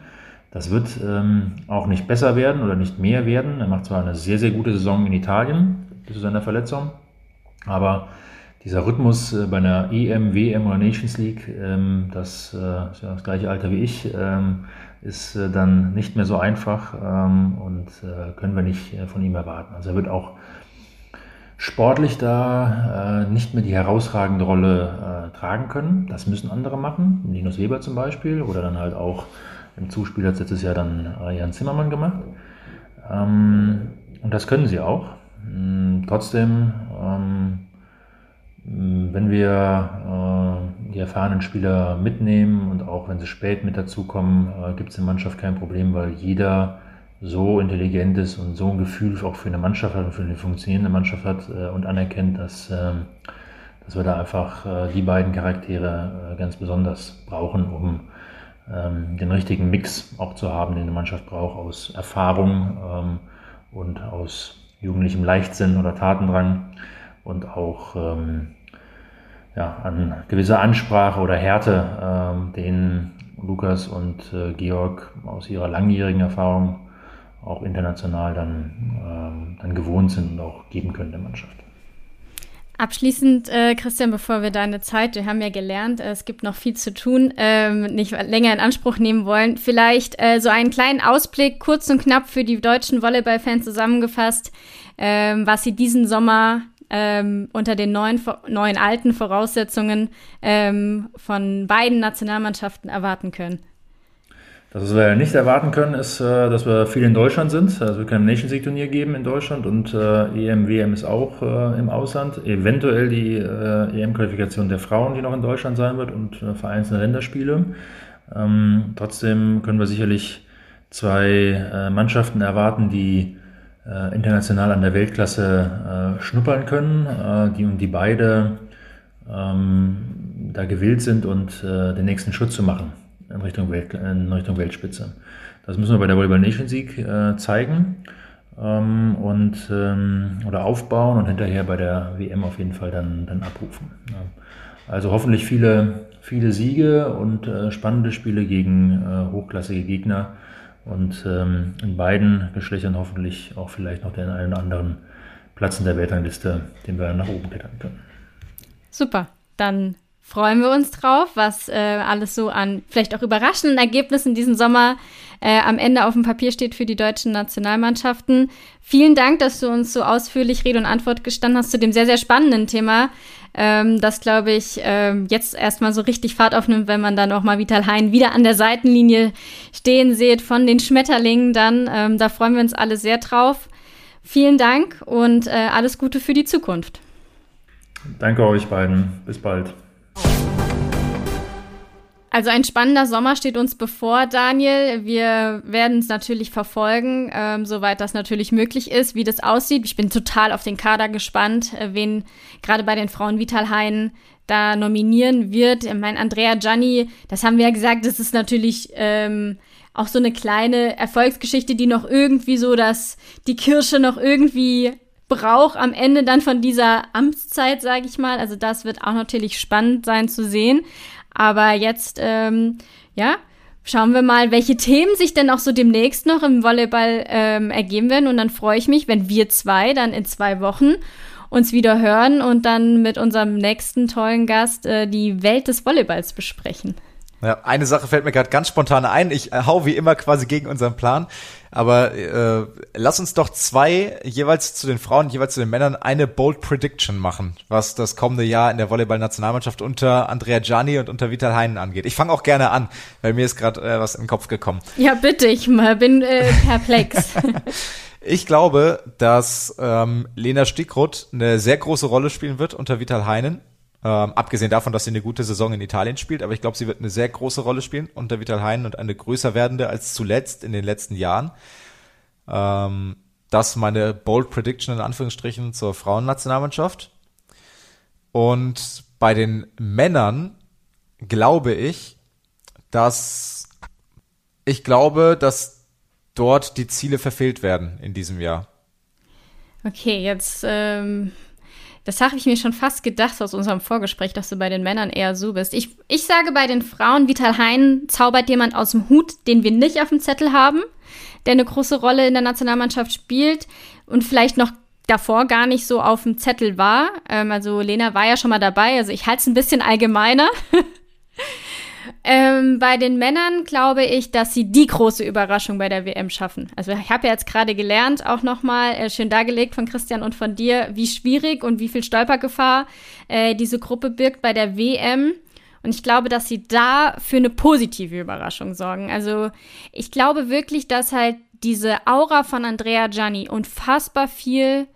Das wird ähm, auch nicht besser werden oder nicht mehr werden. Er macht zwar eine sehr, sehr gute Saison in Italien bis zu seiner Verletzung, aber dieser Rhythmus äh, bei einer EM, WM oder Nations League, ähm, das äh, ist ja das gleiche Alter wie ich, ähm, ist äh, dann nicht mehr so einfach ähm, und äh, können wir nicht äh, von ihm erwarten. Also er wird auch sportlich da äh, nicht mehr die herausragende Rolle äh, tragen können. Das müssen andere machen, Linus Weber zum Beispiel oder dann halt auch im Zuspiel hat letztes Jahr dann äh, Jan Zimmermann gemacht. Ähm, und das können sie auch. Ähm, trotzdem, ähm, wenn wir äh, die erfahrenen Spieler mitnehmen und auch wenn sie spät mit dazukommen, äh, gibt es in der Mannschaft kein Problem, weil jeder so intelligent ist und so ein Gefühl auch für eine Mannschaft hat und für eine funktionierende Mannschaft hat äh, und anerkennt, dass, äh, dass wir da einfach äh, die beiden Charaktere äh, ganz besonders brauchen, um ähm, den richtigen Mix auch zu haben, den eine Mannschaft braucht aus Erfahrung ähm, und aus jugendlichem Leichtsinn oder Tatendrang und auch ähm, ja, an gewisser Ansprache oder Härte, ähm, den Lukas und Georg aus ihrer langjährigen Erfahrung auch international dann, ähm, dann gewohnt sind und auch geben können der Mannschaft.
Abschließend, äh, Christian, bevor wir deine Zeit, wir haben ja gelernt, äh, es gibt noch viel zu tun, ähm, nicht länger in Anspruch nehmen wollen. Vielleicht äh, so einen kleinen Ausblick, kurz und knapp für die deutschen Volleyballfans zusammengefasst, ähm, was sie diesen Sommer ähm, unter den neuen, neuen alten Voraussetzungen ähm, von beiden Nationalmannschaften erwarten können?
Was wir nicht erwarten können, ist, äh, dass wir viel in Deutschland sind. Also wir können ein Nations League Turnier geben in Deutschland und äh, EM, WM ist auch äh, im Ausland. Eventuell die äh, EM-Qualifikation der Frauen, die noch in Deutschland sein wird und vereinzelte Länderspiele. Ähm, trotzdem können wir sicherlich zwei Mannschaften erwarten, die international an der Weltklasse schnuppern können, die und die beide ähm, da gewillt sind und den nächsten Schritt zu machen in Richtung, Welt, in Richtung Weltspitze. Das müssen wir bei der Volleyball Nation League äh, zeigen ähm, und ähm, oder aufbauen und hinterher bei der WM auf jeden Fall dann, dann abrufen. Ja. Also hoffentlich viele, viele Siege und äh, spannende Spiele gegen äh, hochklassige Gegner und ähm, in beiden Geschlechtern hoffentlich auch vielleicht noch den einen oder anderen Platz in der Weltrangliste, den wir nach oben klettern können.
Super, dann freuen wir uns drauf, was äh, alles so an vielleicht auch überraschenden Ergebnissen diesen Sommer äh, am Ende auf dem Papier steht für die deutschen Nationalmannschaften. Vielen Dank, dass du uns so ausführlich Rede und Antwort gestanden hast zu dem sehr, sehr spannenden Thema, ähm, das, glaube ich, ähm, jetzt erstmal so richtig Fahrt aufnimmt, wenn man dann auch mal Vital Hein wieder an der Seitenlinie stehen sieht von den Schmetterlingen dann. Ähm, da freuen wir uns alle sehr drauf. Vielen Dank und äh, alles Gute für die Zukunft.
Danke euch beiden. Bis bald.
Also ein spannender Sommer steht uns bevor, Daniel. Wir werden es natürlich verfolgen, ähm, soweit das natürlich möglich ist, wie das aussieht. Ich bin total auf den Kader gespannt, äh, wen gerade bei den Frauen Vital Hein da nominieren wird. Ich meine, Andrea Gianni, das haben wir ja gesagt, das ist natürlich ähm, auch so eine kleine Erfolgsgeschichte, die noch irgendwie so, dass die Kirsche noch irgendwie braucht am Ende dann von dieser Amtszeit, sage ich mal. Also das wird auch natürlich spannend sein zu sehen. Aber jetzt, ähm, ja, schauen wir mal, welche Themen sich denn auch so demnächst noch im Volleyball ähm, ergeben werden. Und dann freue ich mich, wenn wir zwei dann in zwei Wochen uns wieder hören und dann mit unserem nächsten tollen Gast äh, die Welt des Volleyballs besprechen.
Ja, eine Sache fällt mir gerade ganz spontan ein. Ich äh, hau wie immer quasi gegen unseren Plan. Aber äh, lass uns doch zwei, jeweils zu den Frauen, jeweils zu den Männern, eine Bold Prediction machen, was das kommende Jahr in der Volleyball-Nationalmannschaft unter Andrea Gianni und unter Vital Heinen angeht. Ich fange auch gerne an, weil mir ist gerade äh, was in den Kopf gekommen.
Ja, bitte, ich bin äh, perplex.
ich glaube, dass ähm, Lena Stickroth eine sehr große Rolle spielen wird unter Vital Heinen. Ähm, abgesehen davon, dass sie eine gute Saison in Italien spielt, aber ich glaube, sie wird eine sehr große Rolle spielen unter Vital Hein und eine größer werdende als zuletzt in den letzten Jahren. Ähm, das meine Bold Prediction in Anführungsstrichen zur Frauennationalmannschaft. Und bei den Männern glaube ich, dass ich glaube, dass dort die Ziele verfehlt werden in diesem Jahr.
Okay, jetzt ähm, das habe ich mir schon fast gedacht aus unserem Vorgespräch, dass du bei den Männern eher so bist. Ich, ich sage bei den Frauen, Vital Hein zaubert jemand aus dem Hut, den wir nicht auf dem Zettel haben, der eine große Rolle in der Nationalmannschaft spielt und vielleicht noch davor gar nicht so auf dem Zettel war. Ähm, also Lena war ja schon mal dabei, also ich halte es ein bisschen allgemeiner. Ähm, bei den Männern glaube ich, dass sie die große Überraschung bei der WM schaffen. Also ich habe ja jetzt gerade gelernt, auch nochmal äh, schön dargelegt von Christian und von dir, wie schwierig und wie viel Stolpergefahr äh, diese Gruppe birgt bei der WM. Und ich glaube, dass sie da für eine positive Überraschung sorgen. Also ich glaube wirklich, dass halt diese Aura von Andrea Gianni unfassbar viel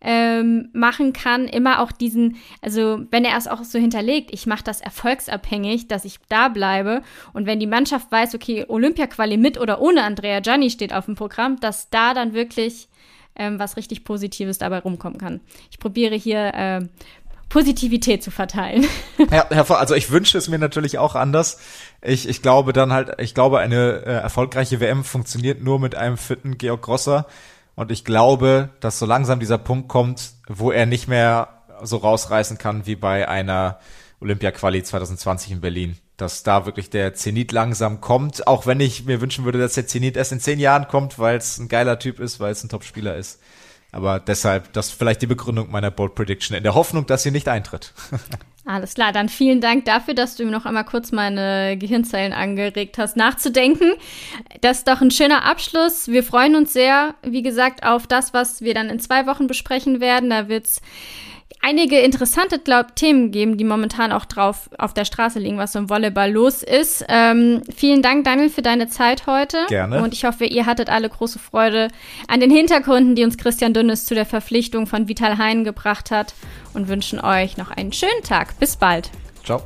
ähm, machen kann, immer auch diesen, also wenn er es auch so hinterlegt, ich mache das erfolgsabhängig, dass ich da bleibe und wenn die Mannschaft weiß, okay, Olympia-Quali mit oder ohne Andrea Gianni steht auf dem Programm, dass da dann wirklich ähm, was richtig Positives dabei rumkommen kann. Ich probiere hier äh, Positivität zu verteilen.
Ja, also ich wünsche es mir natürlich auch anders. Ich, ich glaube dann halt, ich glaube, eine äh, erfolgreiche WM funktioniert nur mit einem fitten Georg Grosser. Und ich glaube, dass so langsam dieser Punkt kommt, wo er nicht mehr so rausreißen kann wie bei einer Olympia-Quali 2020 in Berlin. Dass da wirklich der Zenit langsam kommt, auch wenn ich mir wünschen würde, dass der Zenit erst in zehn Jahren kommt, weil es ein geiler Typ ist, weil es ein Top-Spieler ist. Aber deshalb, das ist vielleicht die Begründung meiner Bold Prediction, in der Hoffnung, dass sie nicht eintritt.
Alles klar, dann vielen Dank dafür, dass du mir noch einmal kurz meine Gehirnzellen angeregt hast, nachzudenken. Das ist doch ein schöner Abschluss. Wir freuen uns sehr, wie gesagt, auf das, was wir dann in zwei Wochen besprechen werden. Da wird es einige interessante glaub, Themen geben, die momentan auch drauf auf der Straße liegen, was so im Volleyball los ist. Ähm, vielen Dank, Daniel, für deine Zeit heute.
Gerne.
Und ich hoffe, ihr hattet alle große Freude an den Hintergründen, die uns Christian Dünnes zu der Verpflichtung von Vital Hein gebracht hat und wünschen euch noch einen schönen Tag. Bis bald.
Ciao.